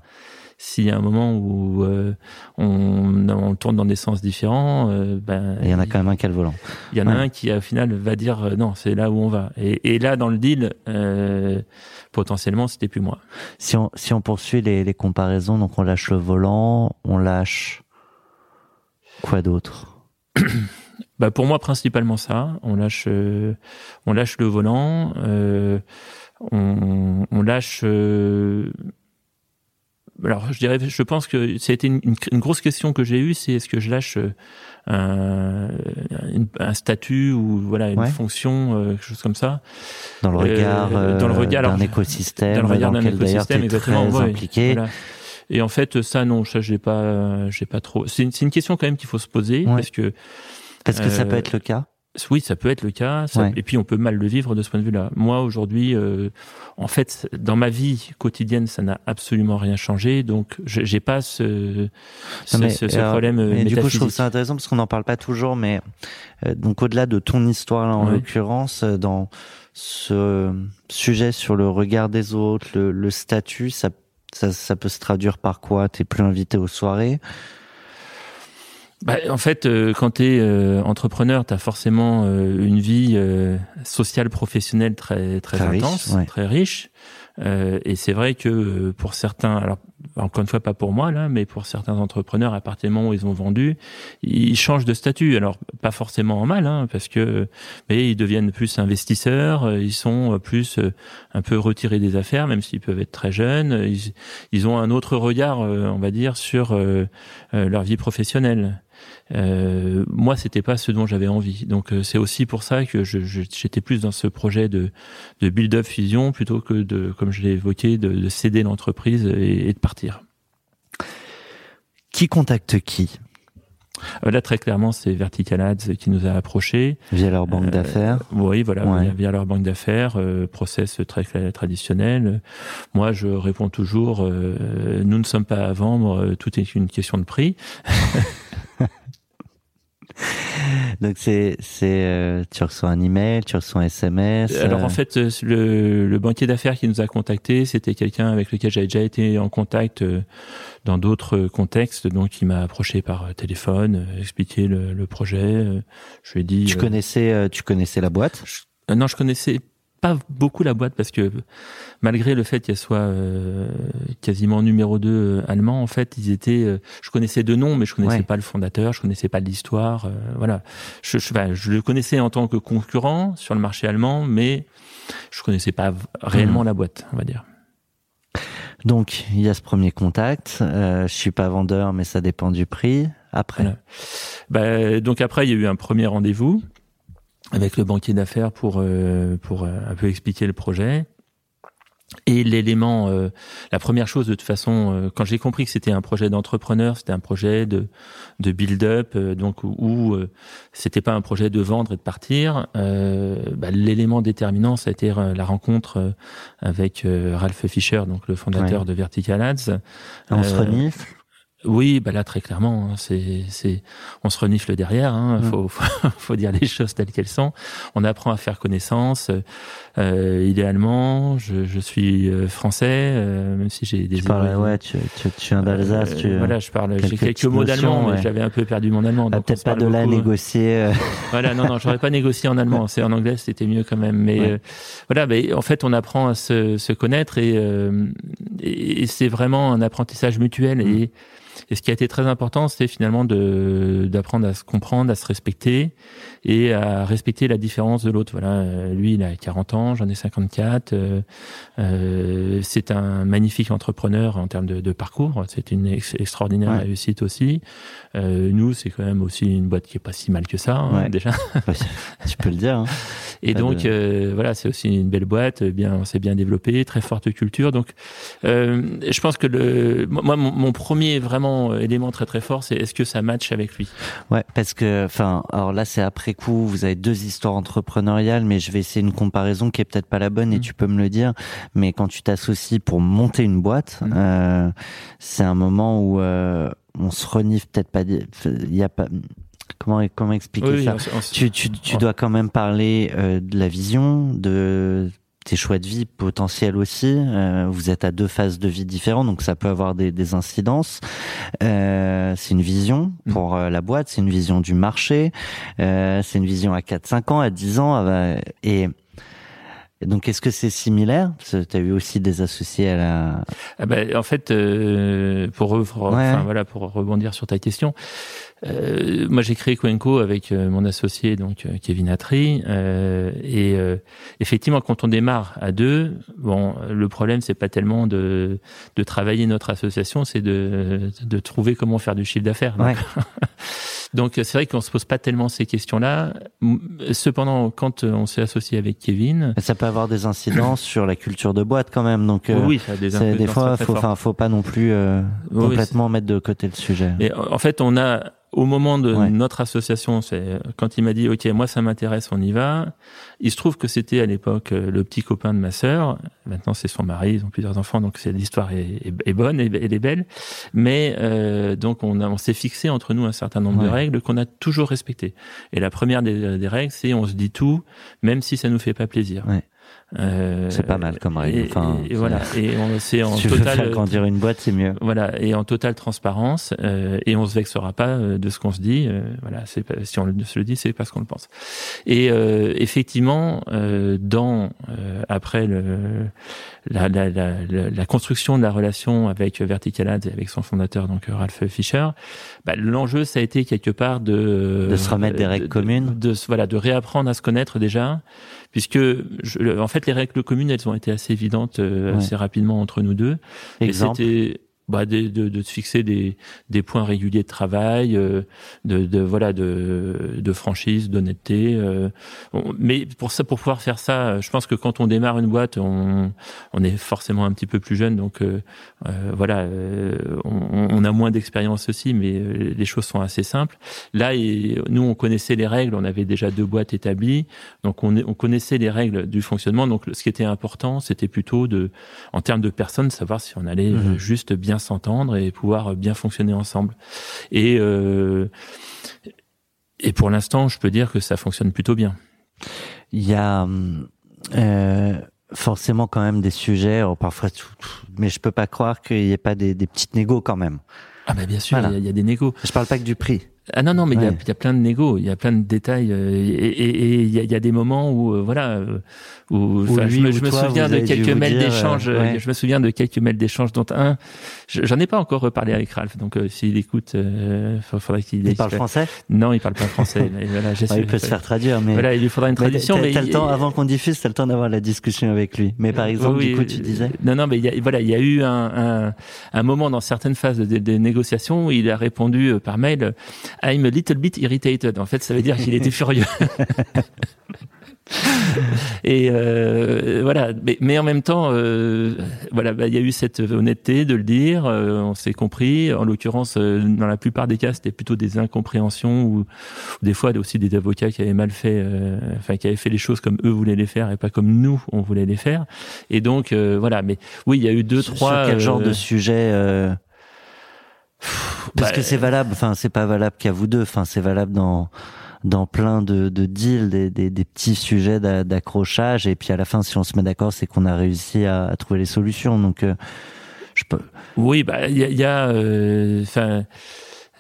Speaker 2: S'il y a un moment où euh, on, on tourne dans des sens différents, euh, ben,
Speaker 1: il y en a quand même un qui a le volant.
Speaker 2: il y en a
Speaker 1: Ouais.
Speaker 2: un qui, au final, va dire euh, non, c'est là où on va. Et, et là, dans le deal, euh, potentiellement, c'était plus moi.
Speaker 1: Si on, si on poursuit les, les comparaisons, donc on lâche le volant, on lâche quoi d'autre
Speaker 2: Bah pour moi principalement ça. On lâche, euh, on lâche le volant, euh, on, on lâche. euh, alors je dirais, je pense que ça a été une, une- une grosse question que j'ai eue, c'est est-ce que je lâche un, une- un statut ou voilà une
Speaker 1: Ouais.
Speaker 2: fonction, quelque chose comme ça.
Speaker 1: Dans le regard
Speaker 2: dans le regard,
Speaker 1: d'un écosystème,
Speaker 2: dans le regard d'un écosystème,
Speaker 1: très
Speaker 2: exactement. ouais,
Speaker 1: impliqué.
Speaker 2: voilà. Et en fait, ça non, ça j'ai pas, j'ai pas trop. C'est une, c'est une question quand même qu'il faut se poser
Speaker 1: Ouais.
Speaker 2: parce que
Speaker 1: Parce que ça
Speaker 2: Euh,
Speaker 1: peut être le cas.
Speaker 2: oui, ça peut être le cas. ça-
Speaker 1: Ouais.
Speaker 2: Et puis on peut mal le vivre de ce point de vue-là. Moi aujourd'hui, euh, en fait, dans ma vie quotidienne, ça n'a absolument rien changé. Donc j'ai pas ce, ce,
Speaker 1: Non, mais,
Speaker 2: ce- ce
Speaker 1: euh,
Speaker 2: problème euh,
Speaker 1: Et du coup, je trouve ça intéressant parce qu'on n'en parle pas toujours, mais donc au-delà de ton histoire là, en
Speaker 2: Ouais.
Speaker 1: l'occurrence, dans ce sujet sur le regard des autres, le, le statut, ça, ça, ça peut se traduire par quoi? T'es plus invité aux soirées?
Speaker 2: Bah, en fait, euh, quand tu es entrepreneur, tu as forcément euh, une vie euh, sociale, professionnelle très très,
Speaker 1: Très riche,
Speaker 2: intense,
Speaker 1: ouais.
Speaker 2: très riche. Euh, et c'est vrai que pour certains, alors encore une fois pas pour moi là, mais pour certains entrepreneurs, à partir du moment où ils ont vendu, ils changent de statut. Alors pas forcément en mal, hein, parce que mais ils deviennent plus investisseurs, euh, ils sont plus euh, un peu retirés des affaires, même s'ils peuvent être très jeunes. Ils, ils ont un autre regard, euh, on va dire, sur leur vie professionnelle. Euh, moi, c'était pas ce dont j'avais envie. Donc, euh, c'est aussi pour ça que j'étais plus dans ce projet de, de build-up fusion plutôt que de, comme je l'ai évoqué, de, de céder l'entreprise et, et de partir.
Speaker 1: Qui contacte qui?
Speaker 2: Euh, là, très clairement, c'est Vertical Ads qui nous a approchés.
Speaker 1: Via leur banque
Speaker 2: Euh,
Speaker 1: d'affaires
Speaker 2: Oui, voilà,
Speaker 1: Ouais.
Speaker 2: via, via leur banque d'affaires, euh, process très traditionnel. Moi, je réponds toujours, euh, nous ne sommes pas à vendre, tout est une question de prix.
Speaker 1: Donc c'est c'est euh, tu reçois un email, tu reçois un SMS.
Speaker 2: Alors
Speaker 1: euh,
Speaker 2: en fait, euh, le, le banquier d'affaires qui nous a contactés, c'était quelqu'un avec lequel j'avais déjà été en contact euh, dans d'autres contextes. Donc il m'a approché par téléphone, expliqué le, le projet. Je lui ai dit.
Speaker 1: tu connaissais tu connaissais la boîte?
Speaker 2: Non, je connaissais pas beaucoup la boîte parce que malgré le fait qu'elle soit euh, quasiment numéro 2 euh, allemand, en fait, ils étaient. euh, je connaissais deux noms, mais je connaissais
Speaker 1: Ouais.
Speaker 2: pas le fondateur, je connaissais pas l'histoire. euh, voilà, je, je, enfin, je le connaissais en tant que concurrent sur le marché allemand, mais je connaissais pas réellement la boîte, on va dire.
Speaker 1: Donc il y a ce premier contact. Euh, je suis pas vendeur, mais ça dépend du prix. Après,
Speaker 2: Voilà. Bah, donc après, il y a eu un premier rendez-vous avec le banquier d'affaires pour euh, pour euh, un peu expliquer le projet. Et l'élément, euh, la première chose de toute façon, euh, quand j'ai compris que c'était un projet d'entrepreneur, c'était un projet de de build-up, euh, donc où, où euh, c'était pas un projet de vendre et de partir. euh, bah, l'élément déterminant, ça a été la rencontre avec euh, Ralph Fischer, donc le fondateur
Speaker 1: Ouais.
Speaker 2: de Vertical Ads.
Speaker 1: on se renifle.
Speaker 2: Oui, bah là très clairement, hein, c'est c'est on se renifle derrière. Hein,
Speaker 1: Mm.
Speaker 2: faut, faut faut dire les choses telles qu'elles sont. On apprend à faire connaissance. Euh, il est allemand, je, je suis euh, français, euh, même si j'ai des
Speaker 1: Tu parles, ouais, tu, tu, tu viens d'Alsace.
Speaker 2: Euh,
Speaker 1: tu,
Speaker 2: voilà, je parle, j'ai
Speaker 1: quelques
Speaker 2: mots d'allemand, mais j'avais un peu perdu mon allemand.
Speaker 1: Ah, peut-être
Speaker 2: se
Speaker 1: pas de là
Speaker 2: beaucoup.
Speaker 1: négocier. euh,
Speaker 2: Voilà, non, non, j'aurais pas négocié en allemand. C'est en anglais, c'était mieux quand même. Mais
Speaker 1: Ouais.
Speaker 2: euh, voilà, mais en fait, on apprend à se, se connaître et, euh, et, et c'est vraiment un apprentissage mutuel.
Speaker 1: Mm.
Speaker 2: Et, et ce qui a été très important, c'était finalement d'apprendre à se comprendre, à se respecter et à respecter la différence de l'autre. Voilà, euh, lui, il a 40 ans, j'en ai 54. euh, euh, c'est un magnifique entrepreneur en termes de, de parcours. C'est une ex- extraordinaire
Speaker 1: Ouais.
Speaker 2: réussite aussi. Euh, nous, c'est quand même aussi une boîte qui est pas si mal que ça hein,
Speaker 1: Ouais.
Speaker 2: déjà.
Speaker 1: tu peux le dire. hein.
Speaker 2: Et donc
Speaker 1: de-
Speaker 2: euh, voilà, c'est aussi une belle boîte, bien, on s'est bien développé, très forte culture. Donc, euh, je pense que le, moi, mon, mon premier vraiment élément très très fort, c'est est-ce que ça match avec lui?
Speaker 1: Ouais, parce que, enfin, alors là, c'est après coup, vous avez deux histoires entrepreneuriales, mais je vais essayer une comparaison qui est peut-être pas la bonne et
Speaker 2: Mm.
Speaker 1: tu peux me le dire. Mais quand tu t'associes pour monter une boîte,
Speaker 2: Mm.
Speaker 1: euh, c'est un moment où euh, on se renifle peut-être pas. Il y a pas. Comment comment expliquer
Speaker 2: Oui,
Speaker 1: ça
Speaker 2: on- on-
Speaker 1: Tu tu tu
Speaker 2: Ouais.
Speaker 1: dois quand même parler euh, de la vision, de tes choix de vie potentiels aussi. Euh, vous êtes à deux phases de vie différentes, donc ça peut avoir des, des incidences. Euh, c'est une vision
Speaker 2: Mm.
Speaker 1: pour euh, la boîte, c'est une vision du marché, euh, c'est une vision à 4-5 ans, à 10 ans. euh, et, donc, est-ce que c'est similaire? Tu as eu aussi des associés à la...
Speaker 2: Ah ben, en fait, euh, pour, pour-
Speaker 1: Ouais.
Speaker 2: enfin, voilà, pour rebondir sur ta question, euh, moi j'ai créé Coenco avec euh, mon associé donc euh, Kevin Attry euh, et euh, effectivement quand on démarre à deux, bon le problème c'est pas tellement de de travailler notre association, c'est de de trouver comment faire du chiffre d'affaires.
Speaker 1: Ouais.
Speaker 2: donc c'est vrai qu'on se pose pas tellement ces questions-là. Cependant, quand on s'est associé avec Kevin,
Speaker 1: Ça peut avoir des incidences sur la culture de boîte quand même. Donc, euh,
Speaker 2: oui, ça a des,
Speaker 1: des fois, faut,
Speaker 2: fortes.
Speaker 1: enfin, faut pas non plus euh,
Speaker 2: Oui,
Speaker 1: complètement mettre de côté le sujet.
Speaker 2: Mais en fait, on a au moment de
Speaker 1: Ouais.
Speaker 2: notre association, c'est quand il m'a dit OK, moi ça m'intéresse, on y va. Il se trouve que c'était à l'époque euh, le petit copain de ma sœur. Maintenant, c'est son mari, ils ont plusieurs enfants, donc l'histoire est, est- est bonne et elle est belle. Mais euh, donc on, s'est fixé entre nous un certain nombre de règles qu'on a toujours respectées. Et la première des, des règles, c'est on se dit tout, même si ça nous fait pas plaisir.
Speaker 1: Ouais.
Speaker 2: Euh,
Speaker 1: C'est pas mal comme règle.
Speaker 2: Et,
Speaker 1: Enfin,
Speaker 2: et voilà. Et on c'est en
Speaker 1: si tu veux
Speaker 2: total
Speaker 1: faire grandir une boîte, c'est mieux.
Speaker 2: voilà, et en totale transparence, euh, et on se vexera pas euh, de ce qu'on se dit. euh, voilà, c'est si on se le dit, c'est parce qu'on le pense. Et euh, effectivement, euh, dans euh, après le, la, la, la, la- construction de la relation avec Vertical Ads et avec son fondateur donc Ralph Fischer, bah, l'enjeu ça a été quelque part de
Speaker 1: De se remettre des règles
Speaker 2: de-
Speaker 1: communes.
Speaker 2: de, se- voilà, de réapprendre à se connaître déjà, puisque je- en fait les règles communes elles ont été assez évidentes euh,
Speaker 1: Ouais.
Speaker 2: assez rapidement entre nous deux.
Speaker 1: Exemple.
Speaker 2: Bah, de, de, de se fixer des, des points réguliers de travail, euh, de, de voilà de, de franchise, d'honnêteté. euh. Mais pour ça, pour pouvoir faire ça, je pense que quand on démarre une boîte, on, on est forcément un petit peu plus jeune, donc euh, euh, voilà, euh, on, on a moins d'expérience aussi, mais euh, les choses sont assez simples. Là, et, nous, on connaissait les règles, on avait déjà deux boîtes établies, donc on, on connaissait les règles du fonctionnement. Donc, ce qui était important, c'était plutôt de, en termes de personnes, savoir si on allait
Speaker 1: Mhm.
Speaker 2: juste bien s'entendre et pouvoir bien fonctionner ensemble. Et euh, et pour l'instant, je peux dire que ça fonctionne plutôt bien.
Speaker 1: Il y a euh, forcément quand même des sujets, alors parfois, mais je peux pas croire qu'il n'y ait pas des, des petites négos quand même.
Speaker 2: Ah bah bien sûr, il
Speaker 1: Voilà.
Speaker 2: y y, a des négos.
Speaker 1: Je parle pas que du prix.
Speaker 2: Ah non non mais il y, a,
Speaker 1: Ouais.
Speaker 2: il y a plein de négos, il y a plein de détails euh, et il y y a des moments où euh, voilà euh, où, enfin, je me,
Speaker 1: ou
Speaker 2: je me
Speaker 1: toi,
Speaker 2: souviens de quelques mails d'échange. euh,
Speaker 1: ouais.
Speaker 2: Je me souviens de quelques mails d'échange dont un, je- j'en ai pas encore reparlé avec Ralph. Donc euh, s'il écoute, euh, fa- faudrait qu'il
Speaker 1: Il parle français?
Speaker 2: Non, il parle pas français. mais voilà,
Speaker 1: Ouais, Il peut se faire traduire, mais.
Speaker 2: Voilà, il lui faudra une traduction.
Speaker 1: t'as- le temps, avant qu'on diffuse, t'as le temps d'avoir la discussion avec lui. Mais par exemple,
Speaker 2: Oui,
Speaker 1: du coup, tu disais.
Speaker 2: Non, non, mais y a, voilà, il y a eu un, un, un moment dans certaines phases des négociations où il a répondu par mail I'm a little bit irritated. En fait, ça veut dire qu'il était furieux. Et euh, voilà, mais, mais en même temps, euh, voilà, bah, il y a eu cette honnêteté de le dire. euh, on s'est compris. En l'occurrence, euh, dans la plupart des cas, c'était plutôt des incompréhensions ou, ou des fois aussi des avocats qui avaient mal fait, euh, enfin qui avaient fait les choses comme eux voulaient les faire et pas comme nous on voulait les faire. Et donc euh, voilà, mais oui, il y a eu deux,
Speaker 1: Sur-
Speaker 2: trois.
Speaker 1: Sur quel genre de sujet euh, Parce
Speaker 2: bah,
Speaker 1: que c'est valable. Enfin, c'est pas valable qu'à vous deux. Enfin, c'est valable dans dans plein de, de deals, des, des, des petits sujets d'a- d'accrochage. Et puis à la fin, si on se met d'accord, c'est qu'on a réussi à, à trouver les solutions. Donc, euh, je peux.
Speaker 2: Oui, bah il y a, y a, euh.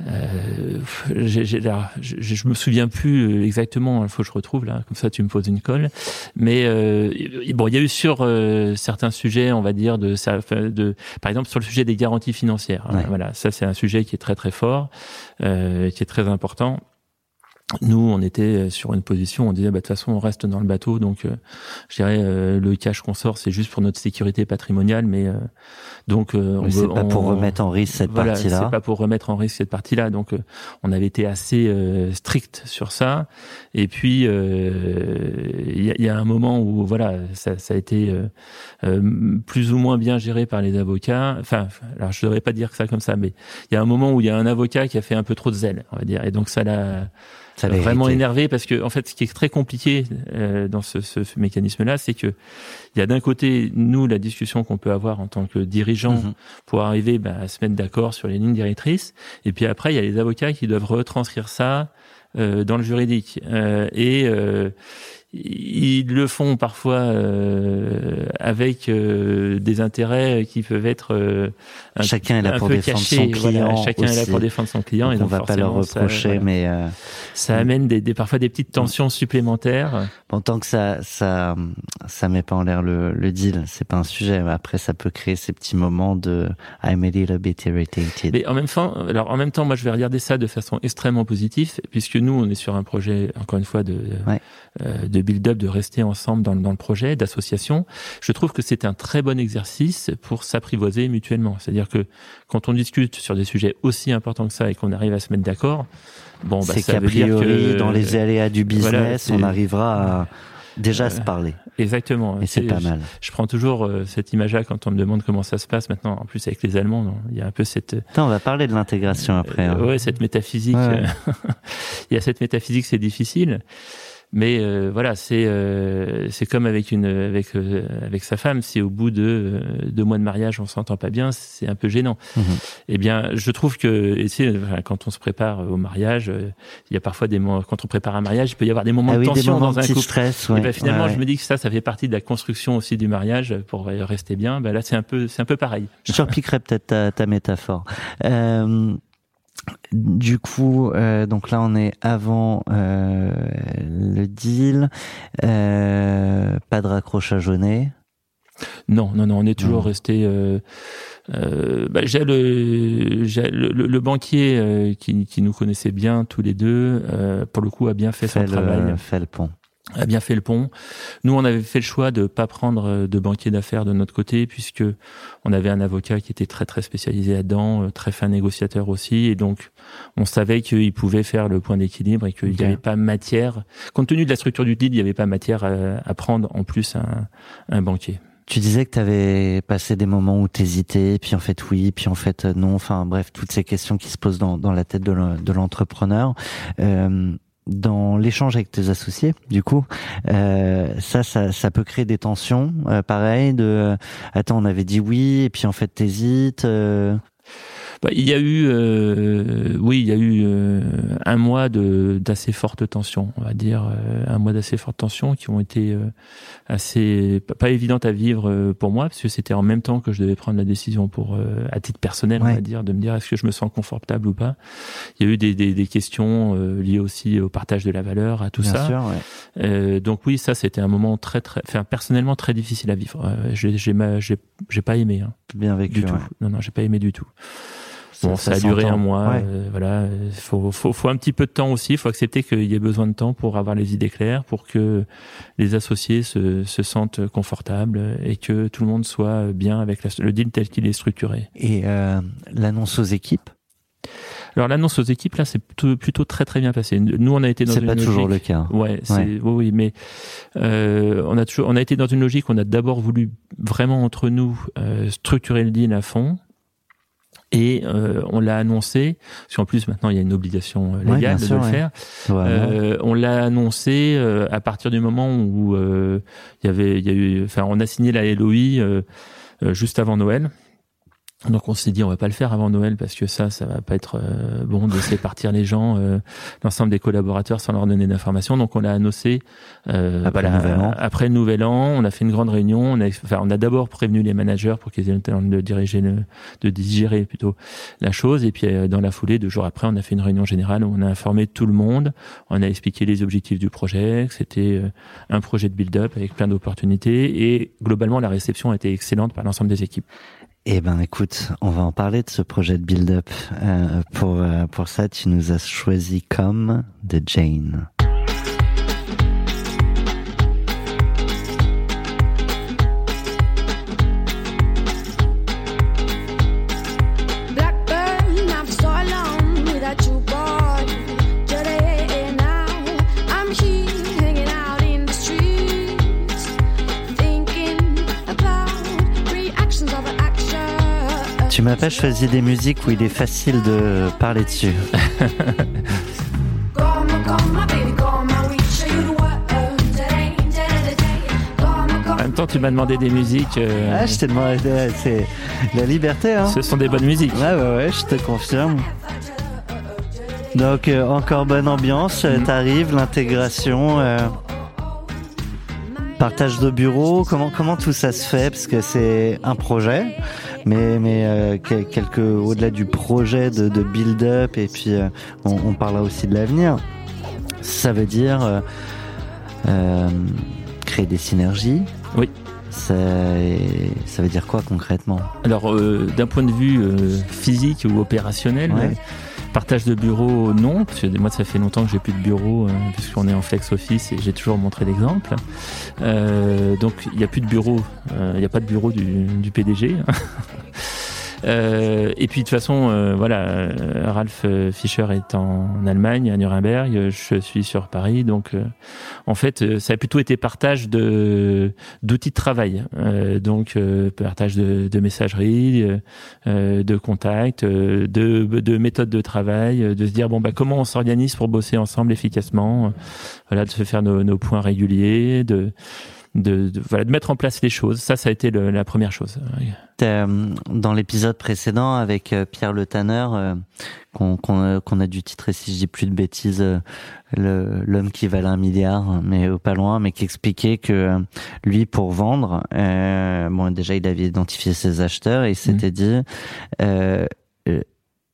Speaker 2: Euh, j'ai- j'ai- là, je, je me souviens plus euh, exactement. Il faut que je retrouve là. Comme ça, tu me poses une colle. Mais euh, bon, il y a eu sur euh, certains sujets, on va dire de, de, par exemple sur le sujet des garanties financières. hein,
Speaker 1: Ouais.
Speaker 2: Voilà, ça c'est un sujet qui est très très fort, euh, qui est très important. Nous, on était sur une position, on disait, bah, de toute façon, on reste dans le bateau, donc, euh, je dirais, euh, le cash qu'on sort, c'est juste pour notre sécurité patrimoniale, mais euh, donc, euh, on
Speaker 1: c'est pas pour remettre en risque cette
Speaker 2: voilà,
Speaker 1: partie-là.
Speaker 2: C'est pas pour remettre en risque cette partie-là. Donc, euh, on avait été assez euh, strict sur ça. Et puis, euh, il y, y a un moment où, voilà, ça, ça a été euh, euh, plus ou moins bien géré par les avocats. Enfin, alors je devrais pas dire ça comme ça, mais il y a un moment où il y a un avocat qui a fait un peu trop de zèle, on va dire. Et donc, ça l'a
Speaker 1: Ça
Speaker 2: vraiment
Speaker 1: irrité.
Speaker 2: énervé parce que en fait ce qui est très compliqué euh, dans ce, ce, ce mécanisme-là, c'est que il y a d'un côté nous la discussion qu'on peut avoir en tant que dirigeant
Speaker 1: Mhm.
Speaker 2: pour arriver bah, à se mettre d'accord sur les lignes directrices, et puis après il y a les avocats qui doivent retranscrire ça euh, dans le juridique euh, et euh, ils le font parfois euh, avec euh, des intérêts qui peuvent être euh, un,
Speaker 1: Chacun est là pour défendre
Speaker 2: cachés.
Speaker 1: son
Speaker 2: Voilà,
Speaker 1: client
Speaker 2: chacun est là pour défendre son client
Speaker 1: Donc
Speaker 2: et
Speaker 1: on va pas leur
Speaker 2: ça,
Speaker 1: reprocher,
Speaker 2: voilà.
Speaker 1: mais euh,
Speaker 2: Ça amène des, des, parfois des petites tensions supplémentaires.
Speaker 1: bon, tant que ça, ça, ça met pas en l'air le, le deal, c'est pas un sujet. Mais Après, ça peut créer ces petits moments de I'm a little bit irritated.
Speaker 2: Mais en même temps, alors en même temps, moi je vais regarder ça de façon extrêmement positive, puisque nous on est sur un projet, encore une fois, de,
Speaker 1: Ouais.
Speaker 2: euh, de build-up, de rester ensemble dans, le- dans le projet, d'association. Je trouve que c'est un très bon exercice pour s'apprivoiser mutuellement. C'est-à-dire que quand on discute sur des sujets aussi importants que ça et qu'on arrive à se mettre d'accord, bon, bah,
Speaker 1: c'est
Speaker 2: ça
Speaker 1: qu'a
Speaker 2: veut dire
Speaker 1: priori,
Speaker 2: que
Speaker 1: dans les aléas du
Speaker 2: voilà,
Speaker 1: business, on arrivera à déjà se
Speaker 2: Euh,
Speaker 1: parler.
Speaker 2: exactement.
Speaker 1: Et c'est pas mal.
Speaker 2: Je prends toujours euh, cette image-là quand on me demande comment ça se passe maintenant. En plus avec les Allemands, non, il y a un peu cette
Speaker 1: Attends, on va parler de l'intégration après. hein.
Speaker 2: Euh, ouais, cette métaphysique.
Speaker 1: Ouais,
Speaker 2: euh, Il y a cette métaphysique, c'est difficile. Mais euh, voilà, c'est euh, c'est comme avec une avec euh, avec sa femme. Si au bout de euh, deux mois de mariage on s'entend pas bien, c'est un peu gênant.
Speaker 1: Mhm.
Speaker 2: Eh bien, je trouve que et c'est, enfin, quand on se prépare au mariage, euh, il y a parfois des moments quand on prépare un mariage, il peut y avoir des moments
Speaker 1: Ah
Speaker 2: de
Speaker 1: oui,
Speaker 2: tension
Speaker 1: moments
Speaker 2: dans
Speaker 1: de
Speaker 2: un couple.
Speaker 1: stress.
Speaker 2: Et
Speaker 1: Ouais.
Speaker 2: ben, finalement,
Speaker 1: Ouais,
Speaker 2: je me dis que ça, ça fait partie de la construction aussi du mariage pour rester bien. Ben là, c'est un peu c'est un peu pareil.
Speaker 1: Je repiquerai peut-être ta, ta métaphore. Euh, du coup, euh, donc là, on est avant euh, le deal. Euh, pas de raccrochage au nez.
Speaker 2: Non, non, non, on est toujours
Speaker 1: Non.
Speaker 2: resté. Bah, j'ai le, j'ai le, le- le banquier qui, qui nous connaissait bien tous les deux, pour le coup, a bien fait,
Speaker 1: Fait
Speaker 2: son travail.
Speaker 1: fait le pont.
Speaker 2: A bien fait le pont. Nous, on avait fait le choix de pas prendre euh, de banquier d'affaires de notre côté, puisque on avait un avocat qui était très très spécialisé là-dedans, euh, très fin négociateur aussi, et donc on savait qu'il pouvait faire le point d'équilibre et qu'il n'y avait pas matière, compte tenu de la structure du deal, il n'y avait pas matière à, à prendre en plus un, un banquier.
Speaker 1: Tu disais que tu avais passé des moments où t'hésitais, puis en fait oui, puis en fait euh, non. Enfin bref, toutes ces questions qui se posent dans, dans la tête de l'en- de l'entrepreneur. Euh, dans l'échange avec tes associés, du coup, euh, ça, ça, ça peut créer des tensions. euh, pareil, de euh, attends, on avait dit oui, et puis en fait t'hésites.
Speaker 2: Bah, il y a eu, euh, oui, il y a eu euh, un mois de d'assez fortes tensions, on va dire, euh, un mois d'assez fortes tensions qui ont été euh, assez pas, évidentes à vivre euh, pour moi parce que c'était en même temps que je devais prendre la décision pour euh, à titre personnel, on va dire, de me dire est-ce que je me sens confortable ou pas. Il y a eu des des, des questions euh, liées aussi au partage de la valeur, à tout
Speaker 1: bien
Speaker 2: ça.
Speaker 1: sûr, ouais.
Speaker 2: Euh, donc oui, ça c'était un moment très très, enfin personnellement très difficile à vivre. Euh, j'ai j'ai j'ai pas aimé hein,
Speaker 1: bien vécu.
Speaker 2: du
Speaker 1: ouais.
Speaker 2: Non non, j'ai pas aimé du tout. Bon, ça, a duré un mois.
Speaker 1: Ouais.
Speaker 2: euh, voilà, il faut, faut, faut un petit peu de temps aussi. Il faut accepter qu'il y ait besoin de temps pour avoir les idées claires, pour que les associés se, se sentent confortables et que tout le monde soit bien avec la- le deal tel qu'il est structuré.
Speaker 1: Et euh, l'annonce aux équipes,
Speaker 2: Alors l'annonce aux équipes là, c'est plutôt, plutôt très très bien passé. Nous, on a été dans
Speaker 1: c'est
Speaker 2: une
Speaker 1: pas toujours le
Speaker 2: logique-
Speaker 1: cas.
Speaker 2: Ouais, c'est oui, oui, mais euh, on a toujours, on a été dans une logique. On a d'abord voulu vraiment entre nous euh, structurer le deal à fond. Et euh, on l'a annoncé, parce qu'en plus maintenant il y a une obligation euh,
Speaker 1: Ouais,
Speaker 2: légale de
Speaker 1: sûr,
Speaker 2: le
Speaker 1: ouais.
Speaker 2: faire. Euh, on l'a annoncé euh, à partir du moment où euh, il y avait, il y a eu, enfin, on a signé la LOI juste avant Noël. Donc on s'est dit on va pas le faire avant Noël parce que ça ça va pas être euh, bon de laisser partir les gens euh, l'ensemble des collaborateurs sans leur donner d'informations. Donc on l'a annoncé euh,
Speaker 1: Après le Nouvel An.
Speaker 2: après le nouvel an on a fait une grande réunion. On a enfin on a d'abord prévenu les managers pour qu'ils aient le temps de diriger le, de digérer plutôt la chose. Et puis euh, dans la foulée deux jours après on a fait une réunion générale où on a informé tout le monde. On a expliqué les objectifs du projet que c'était euh, un projet de build-up avec plein d'opportunités. Et globalement la réception a été excellente par l'ensemble des équipes
Speaker 1: Eh ben, écoute, on va en parler de ce projet de build-up. Euh, pour euh, pour ça, tu nous as choisi comme de Jane. Tu m'as pas choisi des musiques où il est facile de parler dessus.
Speaker 2: En même temps, tu m'as demandé des musiques. euh,
Speaker 1: Ah, je t'ai demandé, c'est la liberté, hein.
Speaker 2: ce sont des bonnes musiques.
Speaker 1: Ouais, ouais, ouais, je te confirme. Donc, euh, encore bonne ambiance, euh, t'arrives, l'intégration, euh, partage de bureau, comment, comment tout ça se fait? Parce que c'est un projet, mais, mais euh, quel- quelque, au-delà du projet de, de build-up, et puis euh, on, on parlera aussi de l'avenir, ça veut dire euh, euh, créer des synergies.
Speaker 2: Oui.
Speaker 1: Ça, ça veut dire quoi concrètement?
Speaker 2: Alors, euh, d'un point de vue euh, physique ou opérationnel,
Speaker 1: Ouais.
Speaker 2: Partage de bureau, non, parce que moi, ça fait longtemps que j'ai plus de bureau, euh, puisqu'on est en flex office et j'ai toujours montré l'exemple. Euh, donc, il n'y a plus de bureau, euh, il n'y a pas de bureau du, du PDG. Euh, et puis de toute façon, euh, voilà, euh, Ralph euh, Fischer est en Allemagne, à Nuremberg, euh, je suis sur Paris, donc euh, en fait, ça a plutôt été partage de d'outils de travail, donc partage de, de messagerie, de contacts, de, de méthodes de travail, de se dire bon bah comment on s'organise pour bosser ensemble efficacement, voilà, de se faire nos, nos points réguliers, de de, de- voilà de mettre en place les choses. Ça, ça a été le- la première chose.
Speaker 1: Euh, dans l'épisode précédent avec euh, Pierre Le Tanner, euh, qu'on a, qu'on a dû titrer, si je dis plus de bêtises, l'homme qui valait un milliard, mais au pas loin, mais qui expliquait que lui, pour vendre, euh, bon, déjà, il avait identifié ses acheteurs et il s'était dit, euh, euh,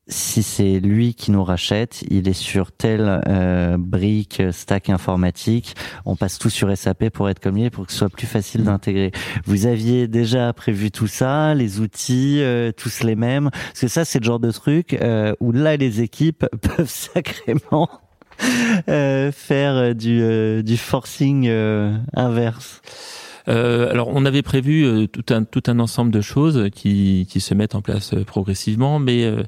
Speaker 1: si c'est lui qui nous rachète, il est sur telle euh, brique, stack informatique, on passe tout sur SAP pour être comme lui, pour que ce soit plus facile d'intégrer. Vous aviez déjà prévu tout ça, les outils, euh, tous les mêmes. Parce que ça, c'est le genre de truc euh, où là, les équipes peuvent sacrément euh, faire du, euh, du forcing euh, inverse
Speaker 2: Euh, alors, on avait prévu euh, tout un tout un ensemble de choses qui qui se mettent en place euh, progressivement, mais euh,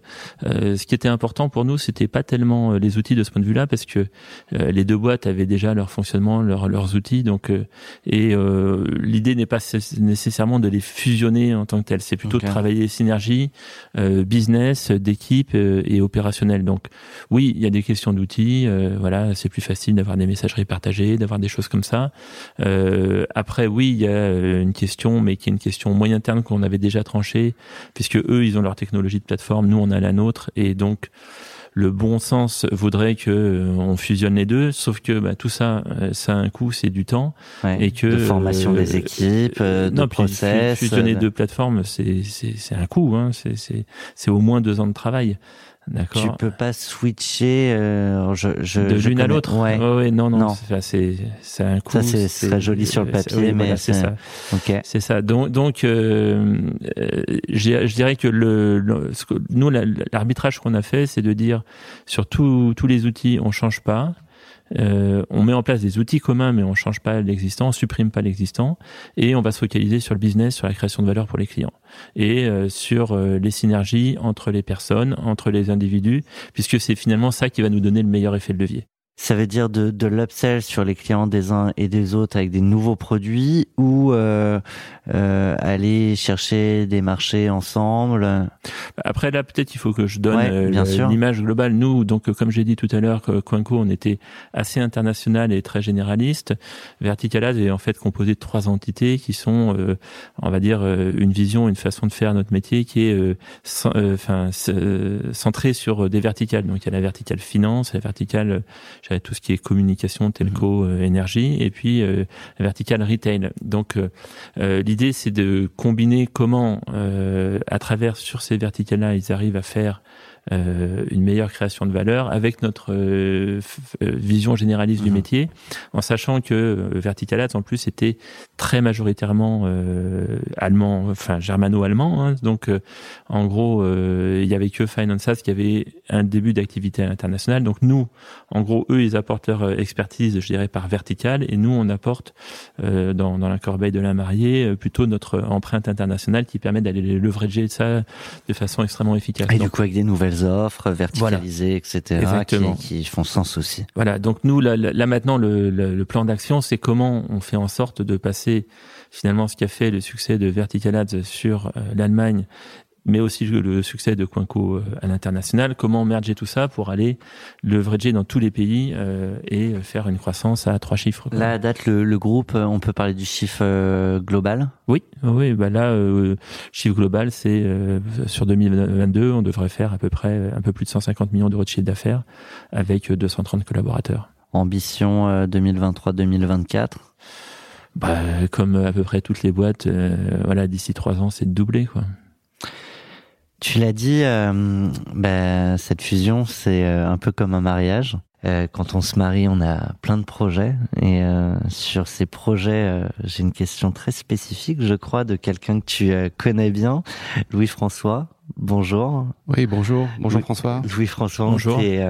Speaker 2: euh, ce qui était important pour nous, c'était pas tellement les outils de ce point de vue-là, parce que euh, les deux boîtes avaient déjà leur fonctionnement, leurs leurs outils, donc euh, et euh, l'idée n'est pas nécessairement de les fusionner en tant que tel, c'est plutôt de travailler synergie, euh, business, d'équipe euh, et opérationnel. Donc, oui, il y a des questions d'outils. euh, voilà, c'est plus facile d'avoir des messageries partagées, d'avoir des choses comme ça. Euh, après, oui, il y a euh, une question, mais qui est une question moyen terme qu'on avait déjà tranchée, puisque eux, ils ont leur technologie de plateforme, nous, on a la nôtre, et donc le bon sens voudrait que euh, on fusionne les deux, sauf que bah, tout ça, euh, ça a un coût, c'est du temps,
Speaker 1: Ouais,
Speaker 2: et que
Speaker 1: de formation
Speaker 2: euh,
Speaker 1: des équipes, euh, de
Speaker 2: non,
Speaker 1: process.
Speaker 2: fu- Fusionner deux plateformes, c'est c'est un coût, hein, c'est c'est au moins deux ans de travail.
Speaker 1: Tu peux pas switcher euh, je, je,
Speaker 2: de l'une à l'autre.
Speaker 1: Ouais.
Speaker 2: ouais, non, non,
Speaker 1: Non.
Speaker 2: c'est- c'est c'est un coût.
Speaker 1: Ça, c'est- ce serait joli sur le
Speaker 2: c'est-
Speaker 1: papier,
Speaker 2: oui,
Speaker 1: mais
Speaker 2: voilà, c'est
Speaker 1: c'est-
Speaker 2: ça.
Speaker 1: Ok.
Speaker 2: C'est ça. Donc, donc euh, euh, je dirais que le, le- ce que- nous, la- l'arbitrage qu'on a fait, c'est de dire sur tous tous les outils, on change pas. Euh, on met en place des outils communs, mais on change pas l'existant, on supprime pas l'existant, et on va se focaliser sur le business, sur la création de valeur pour les clients, et euh, sur euh, les synergies entre les personnes, entre les individus, puisque c'est finalement ça qui va nous donner le meilleur effet de levier.
Speaker 1: Ça veut dire de, de l'upsell sur les clients des uns et des autres avec des nouveaux produits ou euh, euh, aller chercher des marchés ensemble?
Speaker 2: Après là, peut-être il faut que je donne
Speaker 1: Ouais,
Speaker 2: euh,
Speaker 1: bien
Speaker 2: le- l'image globale. Nous, donc euh, comme j'ai dit tout à l'heure, Coinco, on était assez international et très généraliste. Verticalaz est en fait composé de trois entités qui sont, euh, on va dire, euh, une vision, une façon de faire notre métier qui est, enfin, centrée sur des verticales. Donc il y a la verticale finance, la verticale, euh, tout ce qui est communication, telco, euh, énergie, et puis euh, la verticale retail. Donc euh, euh, l'idée c'est de combiner comment, euh, à travers sur ces verticales-là, ils arrivent à faire euh, une meilleure création de valeur avec notre euh, euh, vision généraliste du
Speaker 1: Mhm.
Speaker 2: métier, en sachant que euh, Vertical Ads en plus était très majoritairement euh, allemand, enfin germano-allemand. hein. donc euh, en gros, euh, il y avait que Finance Ads qui avait un début d'activité internationale. Donc nous, en gros, eux, ils apportent leur expertise, je dirais, par vertical, et nous, on apporte euh, dans, dans la corbeille de la mariée plutôt notre empreinte internationale qui permet d'aller leverager ça de façon extrêmement efficace.
Speaker 1: Et
Speaker 2: Donc,
Speaker 1: du coup avec des nouvelles offres verticalisées, etc.
Speaker 2: Exactement.
Speaker 1: Qui, qui font sens aussi.
Speaker 2: Voilà, donc nous, là, là maintenant, le, le, le plan d'action, c'est comment on fait en sorte de passer finalement ce qui a fait le succès de Vertical Ads sur euh, l'Allemagne, mais aussi le, succès de Coinco euh, à l'international, comment merger tout ça pour aller leverager dans tous les pays euh, et faire une croissance à trois chiffres. quoi.
Speaker 1: Là, à date, le, le groupe, euh, on peut parler du chiffre euh, global?
Speaker 2: Oui, oui, bah là, euh, chiffre global, c'est euh, sur 2022, on devrait faire à peu près un peu plus de 150 millions d'euros de chiffre d'affaires avec euh, 230 collaborateurs.
Speaker 1: Ambition euh, 2023-2024.
Speaker 2: Bah, comme à peu près toutes les boîtes, euh, voilà, d'ici trois ans, c'est de doubler, quoi.
Speaker 1: Tu l'as dit, euh, bah, cette fusion, c'est euh, un peu comme un mariage. Euh, quand on se marie, on a plein de projets. Et euh, sur ces projets, euh, j'ai une question très spécifique, je crois, de quelqu'un que tu connais bien, Louis-François. Bonjour.
Speaker 5: Oui, bonjour. Bonjour. François.
Speaker 1: Louis-François,
Speaker 2: Bonjour.
Speaker 1: tu es,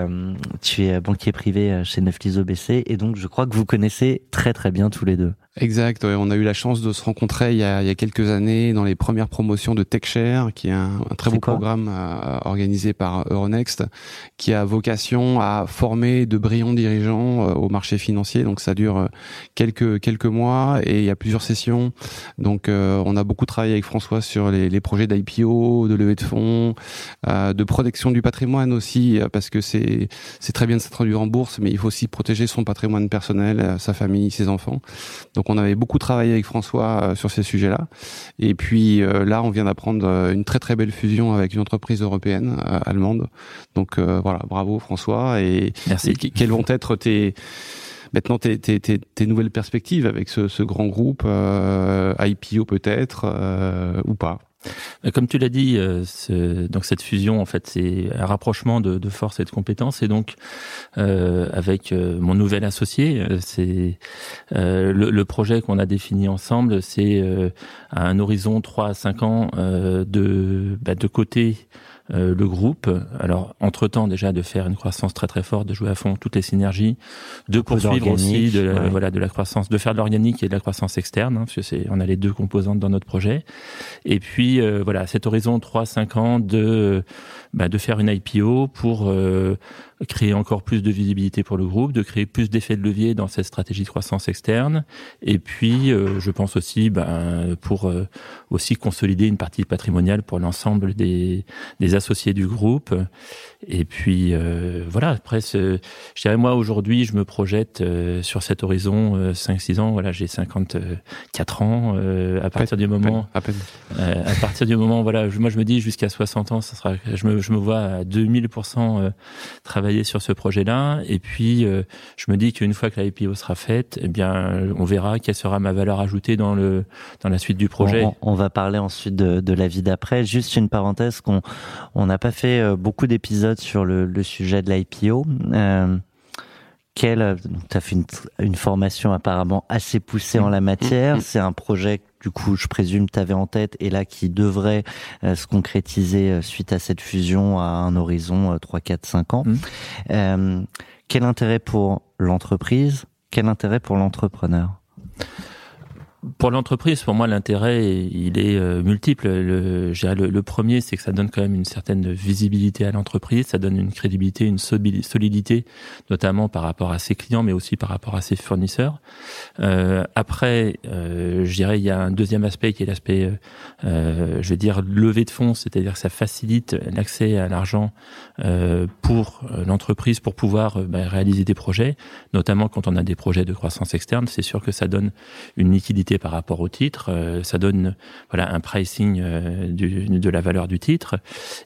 Speaker 1: tu es banquier privé chez Neuflis OBC et donc je crois que vous connaissez très très bien tous les deux.
Speaker 5: Exact. ouais, on a eu la chance de se rencontrer il y a, il y a quelques années dans les premières promotions de TechShare, qui est un, un très beau programme euh, organisé par Euronext, qui a vocation à former de brillants dirigeants euh, au marché financier. Donc ça dure euh, quelques quelques mois et il y a plusieurs sessions. Donc euh, on a beaucoup travaillé avec François sur les, les projets d'IPO, de levée de fonds, de protection du patrimoine aussi, parce que c'est c'est très bien de s'introduire en bourse, mais il faut aussi protéger son patrimoine personnel, sa famille, ses enfants. Donc on avait beaucoup travaillé avec François euh, sur ces sujets-là. Et puis euh, là, on vient d'apprendre euh, une très très belle fusion avec une entreprise européenne euh, allemande. Donc euh, voilà, bravo François. Et,
Speaker 2: Merci.
Speaker 5: et que- quelles vont être tes maintenant tes, tes, tes, tes nouvelles perspectives avec ce, ce grand groupe euh, IPO peut-être euh, ou pas?
Speaker 2: Comme tu l'as dit, euh, ce- donc cette fusion, en fait, c'est un rapprochement de, de forces et de compétences. Et donc, euh, avec euh, mon nouvel associé, euh, c'est euh, le, le projet qu'on a défini ensemble, c'est euh, un horizon 3 à 5 ans euh, de, bah, de côté euh, le groupe. Alors, entre-temps, déjà, de faire une croissance très très forte, de jouer à fond toutes les synergies, de
Speaker 1: Beaucoup
Speaker 2: poursuivre aussi de, la-
Speaker 1: ouais.
Speaker 2: voilà, de la croissance, de faire de l'organique et de la croissance externe, hein, parce que c'est, on a les deux composantes dans notre projet. Et puis, euh, voilà, cet horizon 3-5 ans de, bah, de faire une IPO pour euh, créer encore plus de visibilité pour le groupe, de créer plus d'effets de levier dans cette stratégie de croissance externe. Et puis, euh, je pense aussi ben, pour euh, aussi consolider une partie patrimoniale pour l'ensemble des, des associés du groupe. Et puis, euh, voilà, après, ce- je dirais, moi, aujourd'hui, je me projette euh, sur cet horizon euh, 5-6 ans. Voilà, j'ai 54 ans. euh, à partir du moment...
Speaker 5: À peine.
Speaker 2: Euh, à partir du moment, voilà, je- moi je me dis jusqu'à 60 ans, ça sera, je me, je me vois à 2000% euh, travailler sur ce projet-là. Et puis, euh, je me dis qu'une fois que la IPO sera faite, eh bien, on verra quelle sera ma valeur ajoutée dans le dans la suite du projet.
Speaker 1: On, on va parler ensuite de, de la vie d'après. Juste une parenthèse qu'on on n'a pas fait euh, beaucoup d'épisodes sur le, le sujet de l'IPO. Euh, quelle, tu as fait une, une formation apparemment assez poussée en la matière. C'est un projet du coup, je présume, tu avais en tête et là qui devrait euh, se concrétiser euh, suite à cette fusion à un horizon euh, 3, 4, 5 ans.
Speaker 2: Mm.
Speaker 1: Euh, quel intérêt pour l'entreprise? Quel intérêt pour l'entrepreneur?
Speaker 2: Pour l'entreprise, pour moi, l'intérêt, il est euh, multiple. Le, le, premier, c'est que ça donne quand même une certaine visibilité à l'entreprise, ça donne une crédibilité, une solidité, notamment par rapport à ses clients, mais aussi par rapport à ses fournisseurs. Euh, après, euh, je dirais, il y a un deuxième aspect qui est l'aspect, euh, euh, je vais dire, levée de fonds, c'est-à-dire que ça facilite l'accès à l'argent euh, pour l'entreprise pour pouvoir bah, réaliser des projets, notamment quand on a des projets de croissance externe. C'est sûr que ça donne une liquidité par rapport au titre, euh, ça donne voilà un pricing euh, du, de la valeur du titre.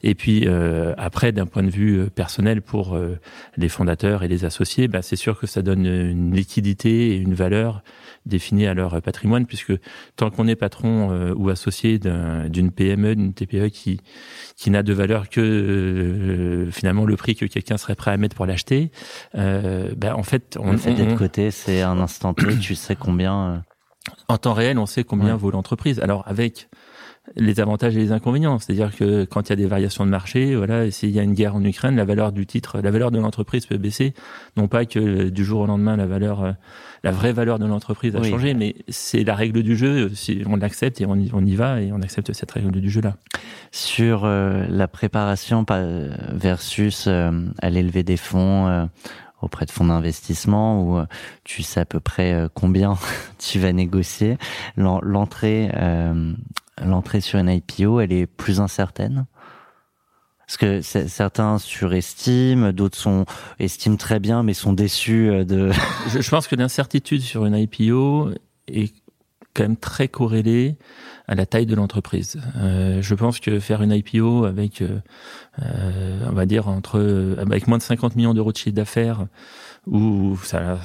Speaker 2: Et puis euh, après, d'un point de vue euh, personnel pour euh, les fondateurs et les associés, bah, c'est sûr que ça donne une liquidité et une valeur définie à leur patrimoine, puisque tant qu'on est patron euh, ou associé d'un- d'une PME, d'une TPE qui qui n'a de valeur que euh, finalement le prix que quelqu'un serait prêt à mettre pour l'acheter, euh, bah, en fait, on,
Speaker 1: Le fait
Speaker 2: on- on-
Speaker 1: côté, c'est un instant T, tu sais combien.
Speaker 2: En temps réel, on sait combien
Speaker 1: Ouais.
Speaker 2: vaut l'entreprise. Alors avec les avantages et les inconvénients, c'est-à-dire que quand il y a des variations de marché, voilà, s'il y a une guerre en Ukraine, la valeur du titre, la valeur de l'entreprise peut baisser. Non pas que euh, du jour au lendemain la valeur, euh, la vraie valeur de l'entreprise a
Speaker 1: Oui.
Speaker 2: changé, mais c'est la règle du jeu. Si on l'accepte et on y, on y va et on accepte cette règle du jeu-là.
Speaker 1: sur euh, la préparation par- versus euh, aller lever des fonds euh, auprès de fonds d'investissement où euh, tu sais à peu près euh, combien tu vas négocier. L'en- L'entrée, euh, l'entrée sur une IPO, elle est plus incertaine? Parce que certains surestiment, d'autres sont estiment très bien, mais sont déçus de.
Speaker 2: je pense que l'incertitude sur une IPO est quand même très corrélée à la taille de l'entreprise. Euh, je pense que faire une IPO avec, euh, euh, on va dire entre, avec moins de 50 millions d'euros de chiffre d'affaires ou ça,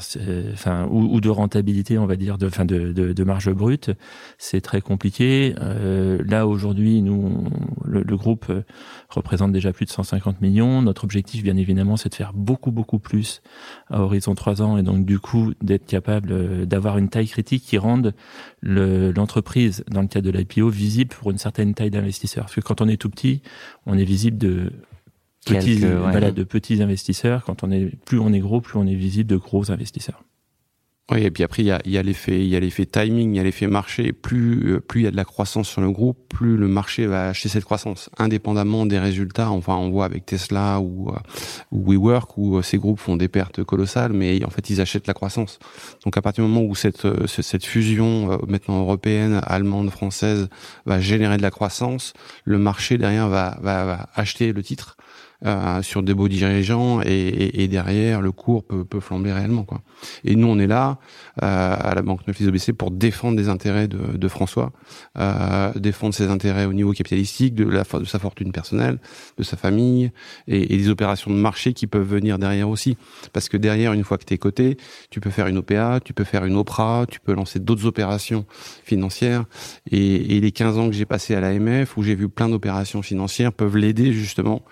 Speaker 2: enfin ou, ou de rentabilité, on va dire, de, enfin de, de, de marge brute, c'est très compliqué. Euh, là aujourd'hui, nous, le, le groupe euh, représente déjà plus de 150 millions. Notre objectif, bien évidemment, c'est de faire beaucoup beaucoup plus à horizon 3 ans et donc du coup d'être capable euh, d'avoir une taille critique qui rende le- l'entreprise dans le cadre de l'IPO visible pour une certaine taille d'investisseurs. Parce que quand on est tout petit, on est visible de petits,
Speaker 1: Quelques, ouais.
Speaker 2: voilà, de petits investisseurs. Quand on est plus on est gros, plus on est visible de gros investisseurs.
Speaker 5: Oui, et puis après, il y a, y a l'effet, il y a l'effet timing, il y a l'effet marché. Plus, euh, plus il y a de la croissance sur le groupe, plus le marché va acheter cette croissance, indépendamment des résultats. Enfin, on voit avec Tesla ou, euh, ou WeWork où euh, ces groupes font des pertes colossales, mais en fait, ils achètent la croissance. Donc, à partir du moment où cette, ce- cette fusion, maintenant européenne, allemande, française, va générer de la croissance, le marché derrière va, va, va acheter le titre. Euh, sur des beaux dirigeants et, et, et derrière le cours peut, peut flamber réellement quoi. Et nous on est là euh, à la Banque Neuflis OBC pour défendre les intérêts de, François, euh, défendre ses intérêts au niveau capitalistique, de, la, de sa fortune personnelle, de sa famille et, et des opérations de marché qui peuvent venir derrière aussi. Parce que derrière, une fois que tu es coté, tu peux faire une OPA, tu peux faire une OPRA, tu peux lancer d'autres opérations financières. Et, et les 15 ans que j'ai passé à l'AMF, où j'ai vu plein d'opérations financières, peuvent l'aider justement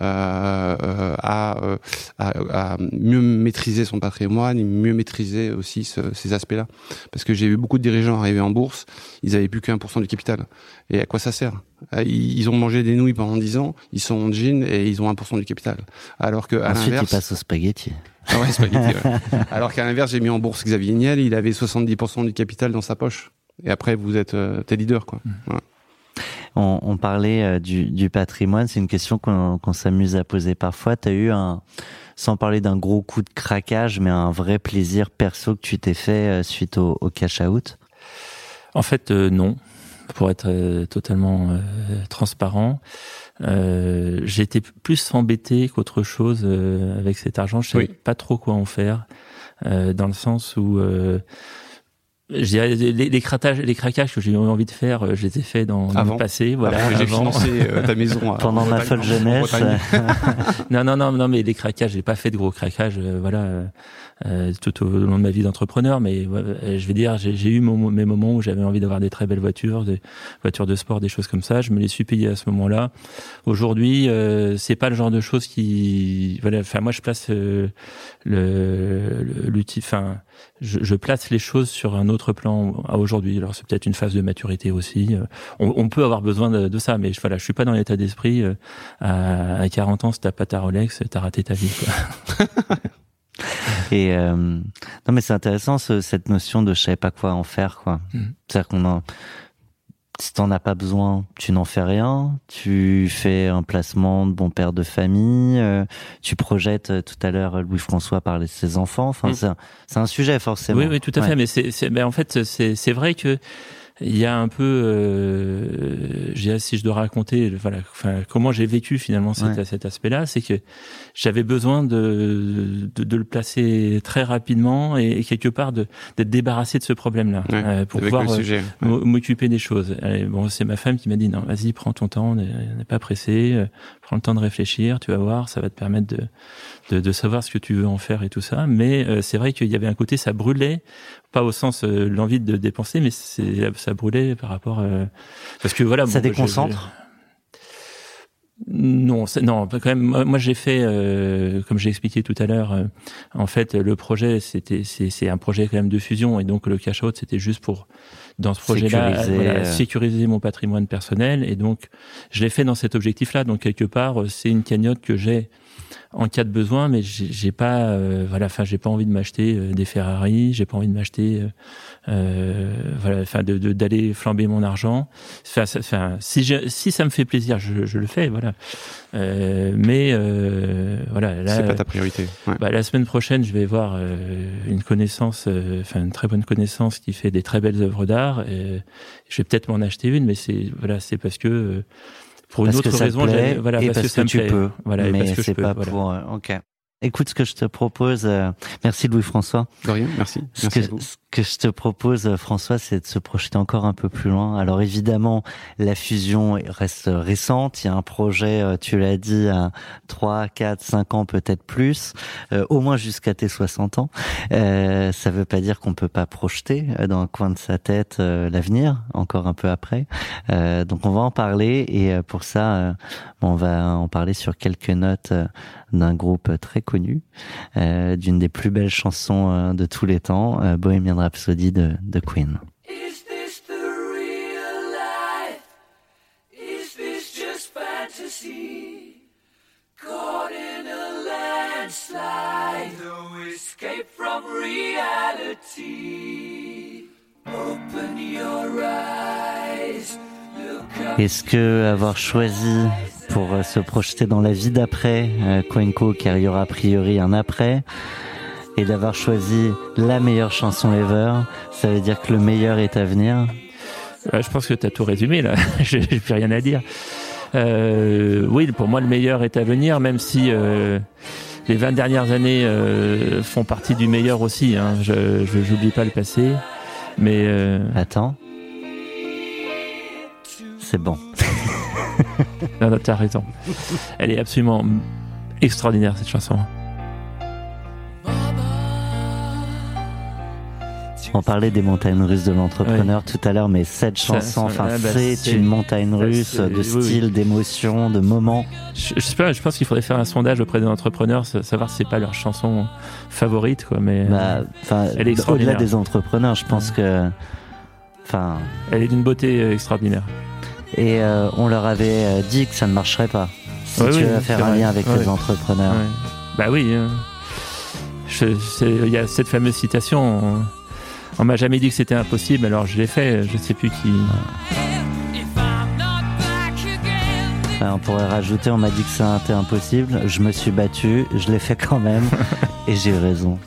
Speaker 5: euh, euh, à, euh, à, à mieux maîtriser son patrimoine mieux maîtriser aussi ce- ces aspects-là. Parce que j'ai vu beaucoup de dirigeants arriver en bourse, ils avaient plus que 1% du capital. Et à quoi ça sert? Euh, Ils ils ont mangé des nouilles pendant 10 ans, ils sont en jean et ils ont 1% du capital. Alors que à
Speaker 1: Ensuite, il
Speaker 5: l'inverse,
Speaker 1: passe au spaghetti.
Speaker 5: ah ouais, spaghetti, ouais. Alors qu'à l'inverse, j'ai mis en bourse Xavier Niel, il avait 70% du capital dans sa poche. Et après, vous êtes euh, t'es leader, quoi. Voilà.
Speaker 1: On, on parlait euh, du, du patrimoine, c'est une question qu'on qu'on s'amuse à poser parfois. Tu as eu un, sans parler d'un gros coup de craquage, mais un vrai plaisir perso que tu t'es fait euh, suite au, au cash out?
Speaker 2: En fait, euh, non. Pour être euh, totalement euh, transparent, euh, j'ai été plus embêté qu'autre chose euh, avec cet argent. Je savais
Speaker 5: Oui.
Speaker 2: pas trop quoi en faire, euh, dans le sens où euh, je dirais, les, les, craquages, les craquages que j'ai eu envie de faire, euh, je les ai faits dans, le passé. Voilà,
Speaker 5: j'ai financé euh, ta maison.
Speaker 1: Pendant
Speaker 5: en
Speaker 1: ma folle jeunesse.
Speaker 2: Non, non, non, non, mais les craquages, j'ai pas fait de gros craquages, euh, voilà, euh, euh, tout au long de ma vie d'entrepreneur. Mais euh, je vais dire, j'ai j'ai eu mon- mes moments où j'avais envie d'avoir des très belles voitures, des voitures de sport, des choses comme ça. Je me les suis payées à ce moment-là. Aujourd'hui, euh, c'est pas le genre de choses qui, voilà. Enfin, moi, je place euh, le le- l'outil. Enfin, je, je place les choses sur un autre plan à aujourd'hui. Alors, c'est peut-être une phase de maturité aussi. Euh, On, on peut avoir besoin de, de ça, mais je- voilà, je suis pas dans l'état d'esprit. euh, à, à 40 ans, si t'as pas ta Rolex, t'as raté ta vie. Quoi.
Speaker 1: Et euh, non, mais c'est intéressant ce- cette notion de je savais pas quoi en faire, quoi.
Speaker 2: Mhm.
Speaker 1: C'est-à-dire qu'on en, si t'en as pas besoin, tu n'en fais rien. Tu fais un placement de bon père de famille. euh, tu projettes euh, tout à l'heure Louis François parlait de ses enfants. Enfin,
Speaker 2: Mhm.
Speaker 1: c'est un, sujet forcément.
Speaker 2: Oui, oui, tout à
Speaker 1: Ouais.
Speaker 2: fait. Mais c'est, ben en fait, c'est, c'est vrai que il y a un peu, euh, je dirais, si je dois raconter, voilà, enfin, comment j'ai vécu finalement cet,
Speaker 1: Ouais.
Speaker 2: cet aspect-là, c'est que j'avais besoin de, de, de le placer très rapidement et, et quelque part de, d'être débarrassé de ce problème-là
Speaker 5: Ouais,
Speaker 2: euh, pour pouvoir euh, m'occuper des choses. Bon, c'est ma femme qui m'a dit non, vas-y, prends ton temps, on n'est on n'est pas pressé, euh, prends le temps de réfléchir, tu vas voir, ça va te permettre de, de, de savoir ce que tu veux en faire et tout ça. Mais euh, c'est vrai qu'il y avait un côté, ça brûlait, pas au sens euh, l'envie de dépenser, mais c'est ça brûlait par rapport euh, parce que voilà.
Speaker 1: Ça
Speaker 2: bon,
Speaker 1: déconcentre?
Speaker 2: Non, non, quand même. Moi, moi, j'ai fait, euh, comme j'ai expliqué tout à l'heure, euh, en fait, le projet, c'était, c'est, c'est un projet quand même de fusion, et donc le cash out, c'était juste pour, dans ce projet-là,
Speaker 1: Sécuriser,
Speaker 2: voilà,
Speaker 1: euh.
Speaker 2: sécuriser mon patrimoine personnel, et donc je l'ai fait dans cet objectif-là. Donc quelque part, euh, c'est une cagnotte que j'ai en cas de besoin, mais j'ai, pas, euh, voilà, enfin, j'ai pas envie de m'acheter euh, des Ferrari, j'ai pas envie de m'acheter, euh, voilà, enfin, de, de- d'aller flamber mon argent. Enfin, ça- enfin, si, je, si ça me fait plaisir, je, je le fais, voilà. Euh, mais euh, voilà, là,
Speaker 5: C'est pas ta priorité. Ouais.
Speaker 2: bah, la semaine prochaine, je vais voir euh, une connaissance, euh, enfin une très bonne connaissance qui fait des très belles œuvres d'art. Et je vais peut-être m'en acheter une, mais c'est voilà, c'est parce que euh, pour une
Speaker 1: parce que
Speaker 2: autre
Speaker 1: ça
Speaker 2: raison,
Speaker 1: plaît
Speaker 2: voilà,
Speaker 1: et
Speaker 2: parce,
Speaker 1: parce,
Speaker 2: que ça me
Speaker 1: tu
Speaker 2: plaît.
Speaker 1: peux.
Speaker 2: Voilà,
Speaker 1: mais
Speaker 2: que
Speaker 1: c'est
Speaker 2: peux,
Speaker 1: pas
Speaker 2: voilà.
Speaker 1: pour. euh, ok. Écoute ce que je te propose. euh, merci Louis François.
Speaker 5: De rien, merci.
Speaker 1: Ce
Speaker 5: Merci
Speaker 1: que, ce que je te propose, euh, François, c'est de se projeter encore un peu plus loin. Alors évidemment, la fusion reste récente. Il y a un projet, euh, tu l'as dit, à 3, 4, 5 ans, peut-être plus, euh, au moins jusqu'à tes 60 ans. Ça veut pas dire qu'on peut pas projeter dans un coin de sa tête l'avenir, encore un peu après. Donc on va en parler et pour ça, on va en parler sur quelques notes d'un groupe très connu, d'une des plus belles chansons de tous les temps, euh, Bohemian Rhapsody de, de Queen.
Speaker 4: Is this the real life? Is this just fantasy? Caught in a landslide, no escape from reality. Open your eyes, look up.
Speaker 1: Est-ce que avoir choisi pour euh, se projeter dans la vie d'après euh, Quenco, car il y aura a priori un après, et d'avoir choisi la meilleure chanson ever, ça veut dire que le meilleur est à venir
Speaker 2: Ouais, je pense que tu as tout résumé là. J'ai plus rien à dire. Euh, oui, pour moi, le meilleur est à venir, même si euh, les 20 dernières années euh, font partie du meilleur aussi. Hein. Je j'oublie pas le passé, mais
Speaker 1: Attends. C'est bon.
Speaker 2: non, non, t'as raison. Elle est absolument extraordinaire cette chanson.
Speaker 1: On parlait des montagnes russes de l'entrepreneur tout à l'heure, mais cette chanson, enfin,
Speaker 2: ah, bah,
Speaker 1: c'est une montagne
Speaker 2: bah,
Speaker 1: russe de
Speaker 2: oui, oui.
Speaker 1: style, d'émotion, de moments.
Speaker 2: Je, je sais pas, je pense qu'il faudrait faire un sondage auprès des entrepreneurs, sa- savoir si c'est pas leur chanson favorite, quoi. Mais
Speaker 1: Bah,
Speaker 2: elle est
Speaker 1: au-delà des entrepreneurs, je pense que, enfin,
Speaker 2: elle est d'une beauté euh, extraordinaire.
Speaker 1: et euh, on leur avait euh, dit que ça ne marcherait pas. Si
Speaker 2: Ouais,
Speaker 1: tu
Speaker 2: oui,
Speaker 1: veux faire un
Speaker 2: vrai.
Speaker 1: lien avec
Speaker 2: Ouais.
Speaker 1: les entrepreneurs.
Speaker 2: Ouais. Bah oui. euh, c'est- Il y a cette fameuse citation. On, on m'a jamais dit que c'était impossible, alors je l'ai fait. Je sais plus qui.
Speaker 1: On pourrait rajouter, on m'a dit que ça était impossible, je me suis battu, je l'ai fait quand même, et j'ai eu raison.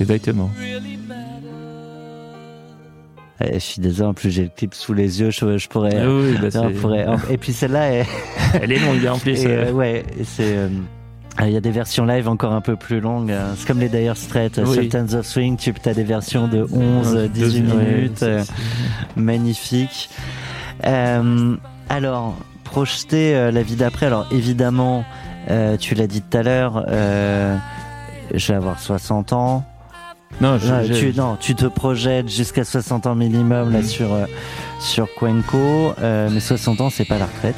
Speaker 2: Exactement.
Speaker 1: je suis désolé, en plus j'ai le clip sous les yeux, je, je pourrais...
Speaker 2: Ah oui, bah,
Speaker 1: on
Speaker 2: c'est-
Speaker 1: pourrait- Et puis celle-là, elle-
Speaker 2: elle est longue en plus.
Speaker 1: Et,
Speaker 2: euh,
Speaker 1: euh, ouais, c'est. Euh, il y a des versions live encore un peu plus longues. euh, C'est comme les Dire Straits, euh,
Speaker 2: Oui.
Speaker 1: Sultans of Swing, tu as des versions de 11,
Speaker 2: euh,
Speaker 1: 18
Speaker 2: deux- ouais,
Speaker 1: minutes, euh. Euh, alors, projeter euh, la vie d'après, alors évidemment, euh, tu l'as dit tout à l'heure, je vais avoir 60 ans.
Speaker 2: Non, je-
Speaker 1: Non,
Speaker 2: je-
Speaker 1: tu, non, tu te projettes jusqu'à 60 ans minimum là
Speaker 2: Mhm.
Speaker 1: sur, sur Cuenco, mais 60 ans, c'est pas la retraite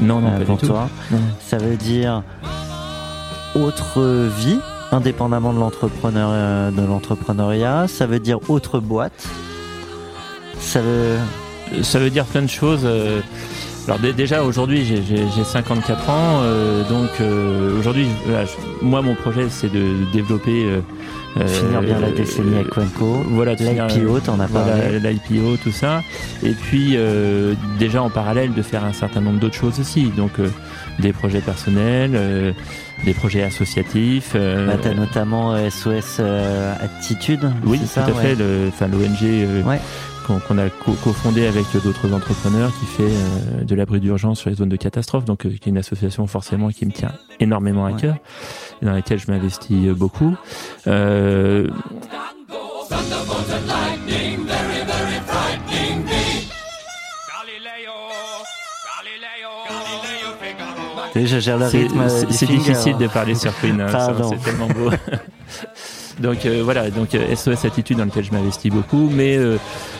Speaker 2: non, non, pas
Speaker 1: pour
Speaker 2: du
Speaker 1: toi. Ça veut dire autre vie, indépendamment de l'entrepreneur, euh, de l'entrepreneuriat. Ça veut dire autre boîte. Ça veut.
Speaker 2: Ça veut dire plein de choses. euh, Alors dé- déjà aujourd'hui j'ai- j'ai j'ai 54 ans, euh, donc euh, aujourd'hui voilà, moi mon projet c'est de développer euh,
Speaker 1: finir bien la décennie avec Cuenco.
Speaker 2: Voilà,
Speaker 1: L'IPO, t'en as parlé.
Speaker 2: Voilà, l'IPO, tout ça. Et puis, euh, déjà en parallèle, de faire un certain nombre d'autres choses aussi. Donc, euh, des projets personnels, euh, des projets associatifs. euh,
Speaker 1: Bah, t'as notamment euh, SOS euh, Attitude.
Speaker 2: oui,
Speaker 1: c'est ça,
Speaker 2: tout à
Speaker 1: ouais.
Speaker 2: fait. le- Enfin, l'ONG euh,
Speaker 1: Ouais.
Speaker 2: qu'on qu'on a co- cofondé avec d'autres entrepreneurs qui fait euh, de l'abri d'urgence sur les zones de catastrophe. Donc, euh, qui est une association forcément qui me tient énormément à cœur et dans laquelle je m'investis euh, beaucoup. Euh,
Speaker 1: Et je gère le
Speaker 2: C'est-
Speaker 1: rythme. euh,
Speaker 2: difficile de parler sur Queen, hein, c'est tellement beau. donc euh, voilà, donc euh, SOS Attitude dans lequel je m'investis beaucoup, mais euh,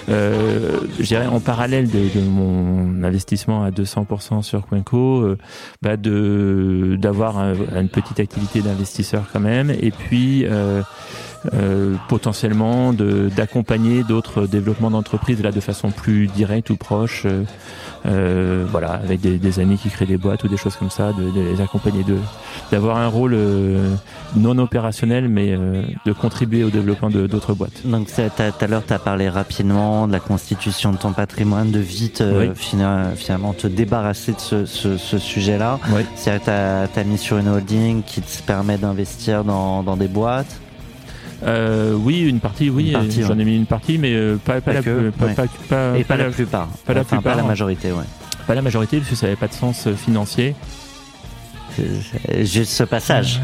Speaker 2: euh, je dirais en parallèle de, de mon investissement à 200% sur Quenco, euh, bah de d'avoir un- une petite activité d'investisseur quand même, et puis euh, potentiellement de d'accompagner d'autres développements d'entreprises là de façon plus directe ou proche. euh, euh, voilà, avec des, des amis qui créent des boîtes ou des choses comme ça, de, de les accompagner, de d'avoir un rôle euh, non opérationnel, mais euh, de contribuer au développement de- d'autres boîtes.
Speaker 1: Donc tout à l'heure, tu as parlé rapidement de la constitution de ton patrimoine, de vite euh,
Speaker 2: Oui.
Speaker 1: fina- finalement te débarrasser de ce, ce- ce sujet-là.
Speaker 2: Oui.
Speaker 1: C'est-à-dire tu as, mis sur une holding qui te permet d'investir dans, dans des boîtes.
Speaker 2: Euh, oui, une partie, oui, j'en ai mis une partie, mais pas, la,
Speaker 1: que,
Speaker 2: pas,
Speaker 1: ouais.
Speaker 2: pas, pas-
Speaker 1: et pas, la,
Speaker 2: la,
Speaker 1: plupart.
Speaker 2: pas la
Speaker 1: Enfin,
Speaker 2: plupart,
Speaker 1: Pas la majorité, ouais.
Speaker 2: pas la majorité, parce que ça n'avait pas de sens euh, financier.
Speaker 1: Juste ce passage.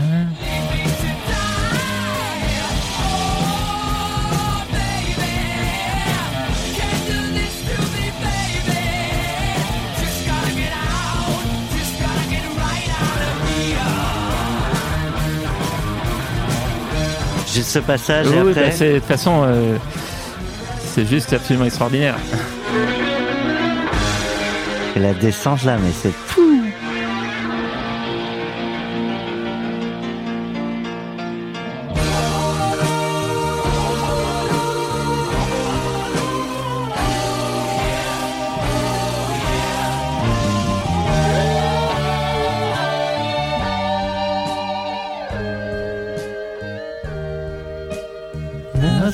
Speaker 1: Juste ce passage
Speaker 2: Oui,
Speaker 1: et après.
Speaker 2: bah, c'est- de toute façon, euh, c'est juste absolument extraordinaire.
Speaker 1: et la descente là, mais c'est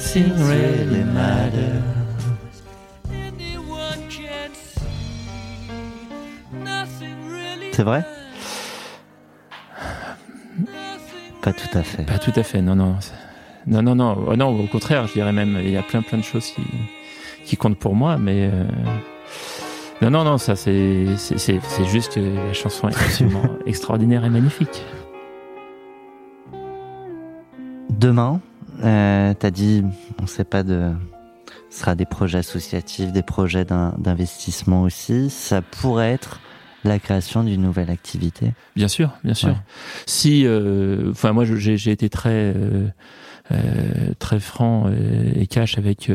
Speaker 1: Nothing really matters. C'est vrai? Pas tout à fait.
Speaker 2: Pas tout à fait, non, non. Non, non, non, Oh, non, au contraire, je dirais même, il y a plein, plein de choses qui, qui comptent pour moi, mais. euh, Non, non, non, ça, c'est c'est- c'est- c'est juste que la chanson est absolument extraordinaire et magnifique.
Speaker 1: Demain, euh, t'as dit, on sait pas de, ce sera des projets associatifs, des projets d'in- d'investissement aussi. Ça pourrait être la création d'une nouvelle activité.
Speaker 2: Bien sûr, bien sûr.
Speaker 1: Ouais.
Speaker 2: Si, euh, enfin, moi, j'ai été très euh, euh, très franc et cash avec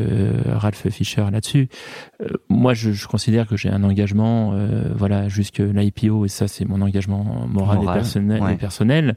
Speaker 2: Ralph Fischer là-dessus. Moi, je, je considère que j'ai un engagement, voilà, jusque l'IPO et ça, c'est mon engagement moral,
Speaker 1: Moral,
Speaker 2: et personnel.
Speaker 1: ouais.
Speaker 2: et personnel.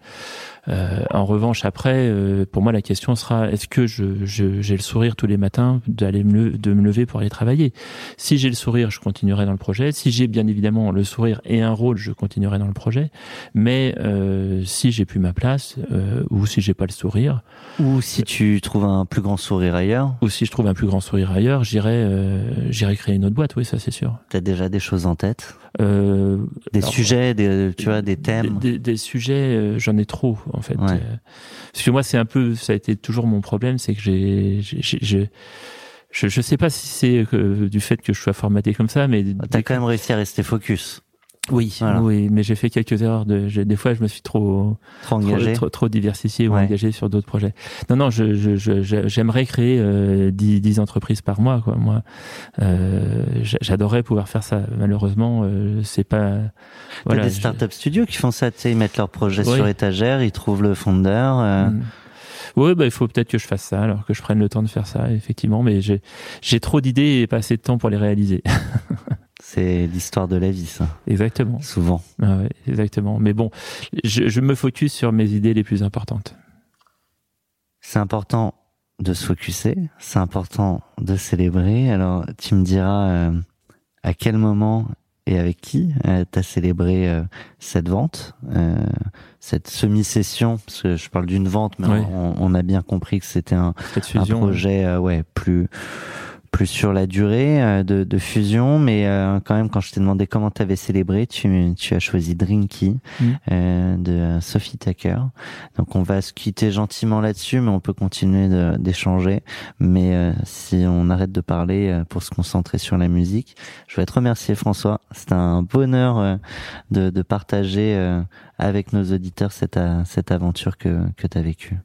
Speaker 2: Euh, en revanche, après, euh, pour moi, la question sera est-ce que je, je- j'ai le sourire tous les matins d'aller me, de me lever pour aller travailler? Si j'ai le sourire, je continuerai dans le projet. Si j'ai bien évidemment le sourire et un rôle, je continuerai dans le projet. Mais euh, si j'ai plus ma place euh, ou si j'ai pas le sourire
Speaker 1: Ou si tu trouves un plus grand sourire ailleurs,
Speaker 2: ou si je trouve un plus grand sourire ailleurs, j'irai euh, j'irai créer une autre boîte. Oui, ça c'est sûr.
Speaker 1: t'as déjà des choses en tête,
Speaker 2: Euh,
Speaker 1: des
Speaker 2: Alors,
Speaker 1: sujets, des, tu vois, des thèmes.
Speaker 2: Des, des- des sujets, euh, j'en ai trop en fait.
Speaker 1: Ouais.
Speaker 2: Euh, parce que moi, c'est un peu, ça a été toujours mon problème, c'est que j'ai, je, je sais pas si c'est que- du fait que je sois formaté comme ça, mais
Speaker 1: T'as quand même réussi à rester focus,
Speaker 2: oui,
Speaker 1: Voilà.
Speaker 2: oui, mais j'ai fait quelques erreurs. De, des fois, je me suis trop,
Speaker 1: trop engagé.
Speaker 2: trop, trop diversifié ou
Speaker 1: Ouais.
Speaker 2: engagé sur d'autres projets. Non, non, je, je, je- je- j'aimerais créer euh, 10, 10 entreprises par mois. Quoi. Moi, euh, j'a- j'adorerais pouvoir faire ça. Malheureusement, euh, c'est pas. Voilà,
Speaker 1: des
Speaker 2: je-
Speaker 1: startup studios qui font ça, tu sais, ils mettent leur projet
Speaker 2: Oui.
Speaker 1: sur étagère, ils trouvent le fondeur. euh,
Speaker 2: Mm. Oui, bah, il faut peut-être que je fasse ça, alors que je prenne le temps de faire ça, effectivement. Mais j'ai, j'ai trop d'idées et pas assez de temps pour les réaliser.
Speaker 1: C'est l'histoire de la vie, ça,
Speaker 2: exactement.
Speaker 1: souvent.
Speaker 2: Ah ouais, exactement. Mais bon, je, je me focus sur mes idées les plus importantes.
Speaker 1: C'est important de se focuser, c'est important de célébrer. Alors, tu me diras euh, à quel moment et avec qui euh, tu as célébré euh, cette vente, euh, cette semi-session, parce que je parle d'une vente, mais on, on a bien compris que c'était un, un projet euh, ouais plus plus sur la durée euh, de, de fusion, mais euh, quand même quand je t'ai demandé comment tu avais célébré, tu, tu as choisi Drinky
Speaker 2: Mm.
Speaker 1: euh, de Sophie Tucker. Donc on va se quitter gentiment là-dessus, mais on peut continuer d'échanger. Mais euh, si on arrête de parler euh, pour se concentrer sur la musique, je voudrais te remercier François. C'est un bonheur euh, de, de partager euh, avec nos auditeurs cette, cette aventure que, que tu as vécue.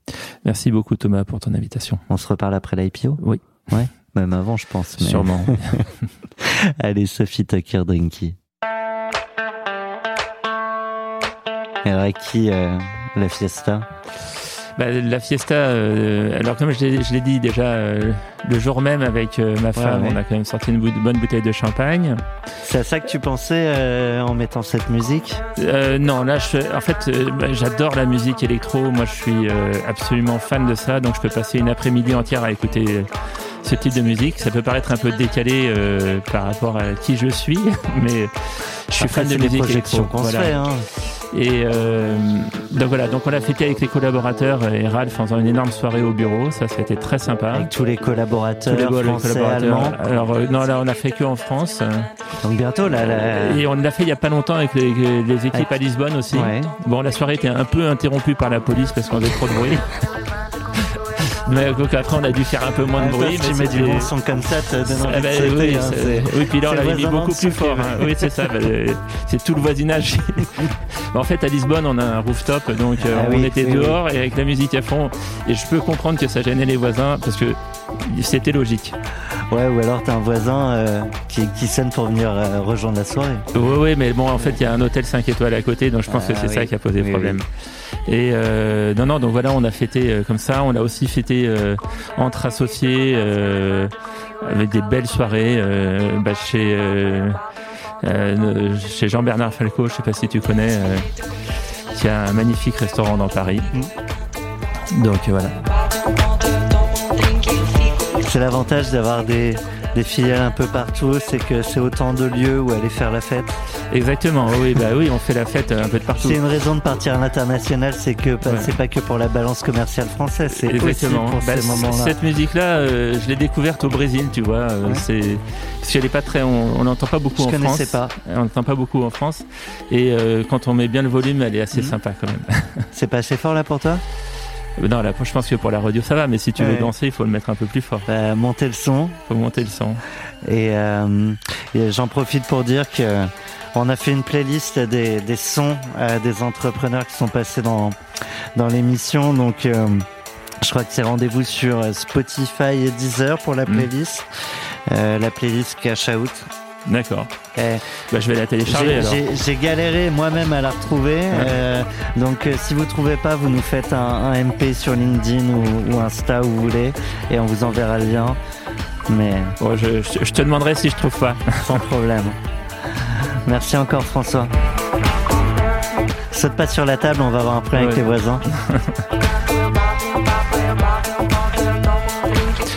Speaker 2: Merci beaucoup Thomas pour ton invitation.
Speaker 1: On se reparle après l'IPO
Speaker 2: Oui.
Speaker 1: Ouais, même avant, je pense. mais-
Speaker 2: Sûrement.
Speaker 1: Allez, Sophie Tucker Drinky. Alors, à qui euh, la fiesta
Speaker 2: Bah, la fiesta, euh, alors comme je l'ai dit déjà, euh, le jour même avec euh, ma femme,
Speaker 1: ouais.
Speaker 2: on a quand même sorti une bonne bouteille de champagne.
Speaker 1: C'est à ça que tu pensais en mettant cette musique?
Speaker 2: Non, là, je, en fait, bah, j'adore la musique électro. Moi, je suis absolument fan de ça, donc je peux passer une après-midi entière à écouter ce type de musique. Ça peut paraître un peu décalé euh, par rapport à qui je suis, mais je suis
Speaker 1: Après,
Speaker 2: fan de musique électro. Voilà.
Speaker 1: fait. Hein.
Speaker 2: Et euh, donc voilà, donc on l'a fêté avec les collaborateurs et Ralph en faisant une énorme soirée au bureau. Ça, ça a été très sympa.
Speaker 1: Avec tous les collaborateurs
Speaker 2: Tous les collaborateurs.
Speaker 1: allemands.
Speaker 2: Alors euh, non, là on l'a fait que en France.
Speaker 1: Donc bientôt, là, là
Speaker 2: Et on l'a fait il y a pas longtemps avec les, les équipes
Speaker 1: Avec-
Speaker 2: à Lisbonne aussi.
Speaker 1: ouais.
Speaker 2: Bon, la soirée était un peu interrompue par la police parce qu'on avait trop de bruit. Mais donc après, on a dû faire un peu moins de
Speaker 1: Ouais,
Speaker 2: bruit. mais
Speaker 1: tu mets du bon son comme ça, donne
Speaker 2: Ah bah,
Speaker 1: de sauter,
Speaker 2: oui,
Speaker 1: hein,
Speaker 2: oui, puis là on l'avait mis beaucoup plus fort. hein. Oui, c'est ça. bah, euh, c'est tout le voisinage. En fait, à Lisbonne, on a un rooftop, donc euh,
Speaker 1: Ah
Speaker 2: on
Speaker 1: oui,
Speaker 2: était
Speaker 1: oui,
Speaker 2: dehors et avec la musique à fond. Et je peux comprendre que ça gênait les voisins parce que c'était logique.
Speaker 1: Ouais, ou alors t'as un voisin euh, qui, qui sonne pour venir euh, rejoindre la soirée.
Speaker 2: Oui, oui, mais bon, en fait, il y a un hôtel 5 étoiles à côté, donc je pense
Speaker 1: Ah,
Speaker 2: que c'est ça qui a posé problème. Et euh, non, non, donc voilà, on a fêté euh, comme ça. On a aussi fêté euh, entre associés euh, avec des belles soirées euh, bah, chez euh, euh, chez Jean-Bernard Falco. Je sais pas si tu connais, euh, qui a un magnifique restaurant dans Paris. Donc euh, voilà.
Speaker 1: C'est l'avantage d'avoir des, des filiales un peu partout, c'est que c'est autant de lieux où aller faire la fête.
Speaker 2: Exactement. Oui, bah oui, on fait la fête un peu de partout.
Speaker 1: C'est une raison de partir à l'international, c'est que pas-
Speaker 2: Ouais.
Speaker 1: c'est pas que pour la balance commerciale française, c'est aussi
Speaker 2: Exactement.
Speaker 1: pour
Speaker 2: Bah,
Speaker 1: ces moments-là.
Speaker 2: Cette musique-là, euh, je l'ai découverte au Brésil, tu vois. euh,
Speaker 1: Ouais.
Speaker 2: C'est parce qu'elle est pas très, on n'entend pas beaucoup
Speaker 1: Je
Speaker 2: en France.
Speaker 1: pas.
Speaker 2: On n'entend pas beaucoup en France. Et euh, quand on met bien le volume, elle est assez
Speaker 1: Mhm.
Speaker 2: sympa quand même.
Speaker 1: C'est pas assez fort là pour toi?
Speaker 2: Euh, non, là, je pense que pour la radio, ça va. Mais si tu veux danser, il faut le mettre un peu plus fort.
Speaker 1: bah, Montez le son.
Speaker 2: Faut monter le son.
Speaker 1: Et, euh, et j'en profite pour dire que on a fait une playlist des, des sons euh, des entrepreneurs qui sont passés dans, dans l'émission. Donc, euh, je crois que c'est rendez-vous sur Spotify et Deezer pour la
Speaker 2: Mm.
Speaker 1: playlist. Euh, la playlist Cash Out.
Speaker 2: D'accord.
Speaker 1: Eh,
Speaker 2: Bah, je vais la télécharger
Speaker 1: J'ai-
Speaker 2: alors.
Speaker 1: J'ai galéré moi-même à la retrouver. euh, donc euh, si vous trouvez pas, vous nous faites un, un MP sur LinkedIn ou, ou Insta où vous voulez et on vous enverra le lien. Mais
Speaker 2: Bon, je, je- je te demanderai si je trouve pas.
Speaker 1: sans problème. Merci encore François. Saute pas sur la table, on va avoir un problème avec les voisins.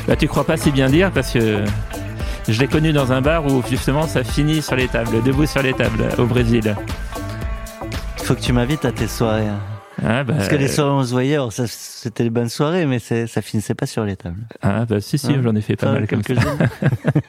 Speaker 2: Bah, tu crois pas si bien dire parce que je l'ai connu dans un bar où justement ça finit sur les tables, debout sur les tables au Brésil.
Speaker 1: Il faut que tu m'invites à tes soirées. hein.
Speaker 2: Ah bah,
Speaker 1: Parce que les soirées on se voyait, alors ça, c'était les bonnes soirées, mais ça finissait pas sur les tables.
Speaker 2: ah, bah si si,
Speaker 1: Hein
Speaker 2: j'en ai fait pas
Speaker 1: Ça,
Speaker 2: mal comme ça.
Speaker 1: quelques-unes.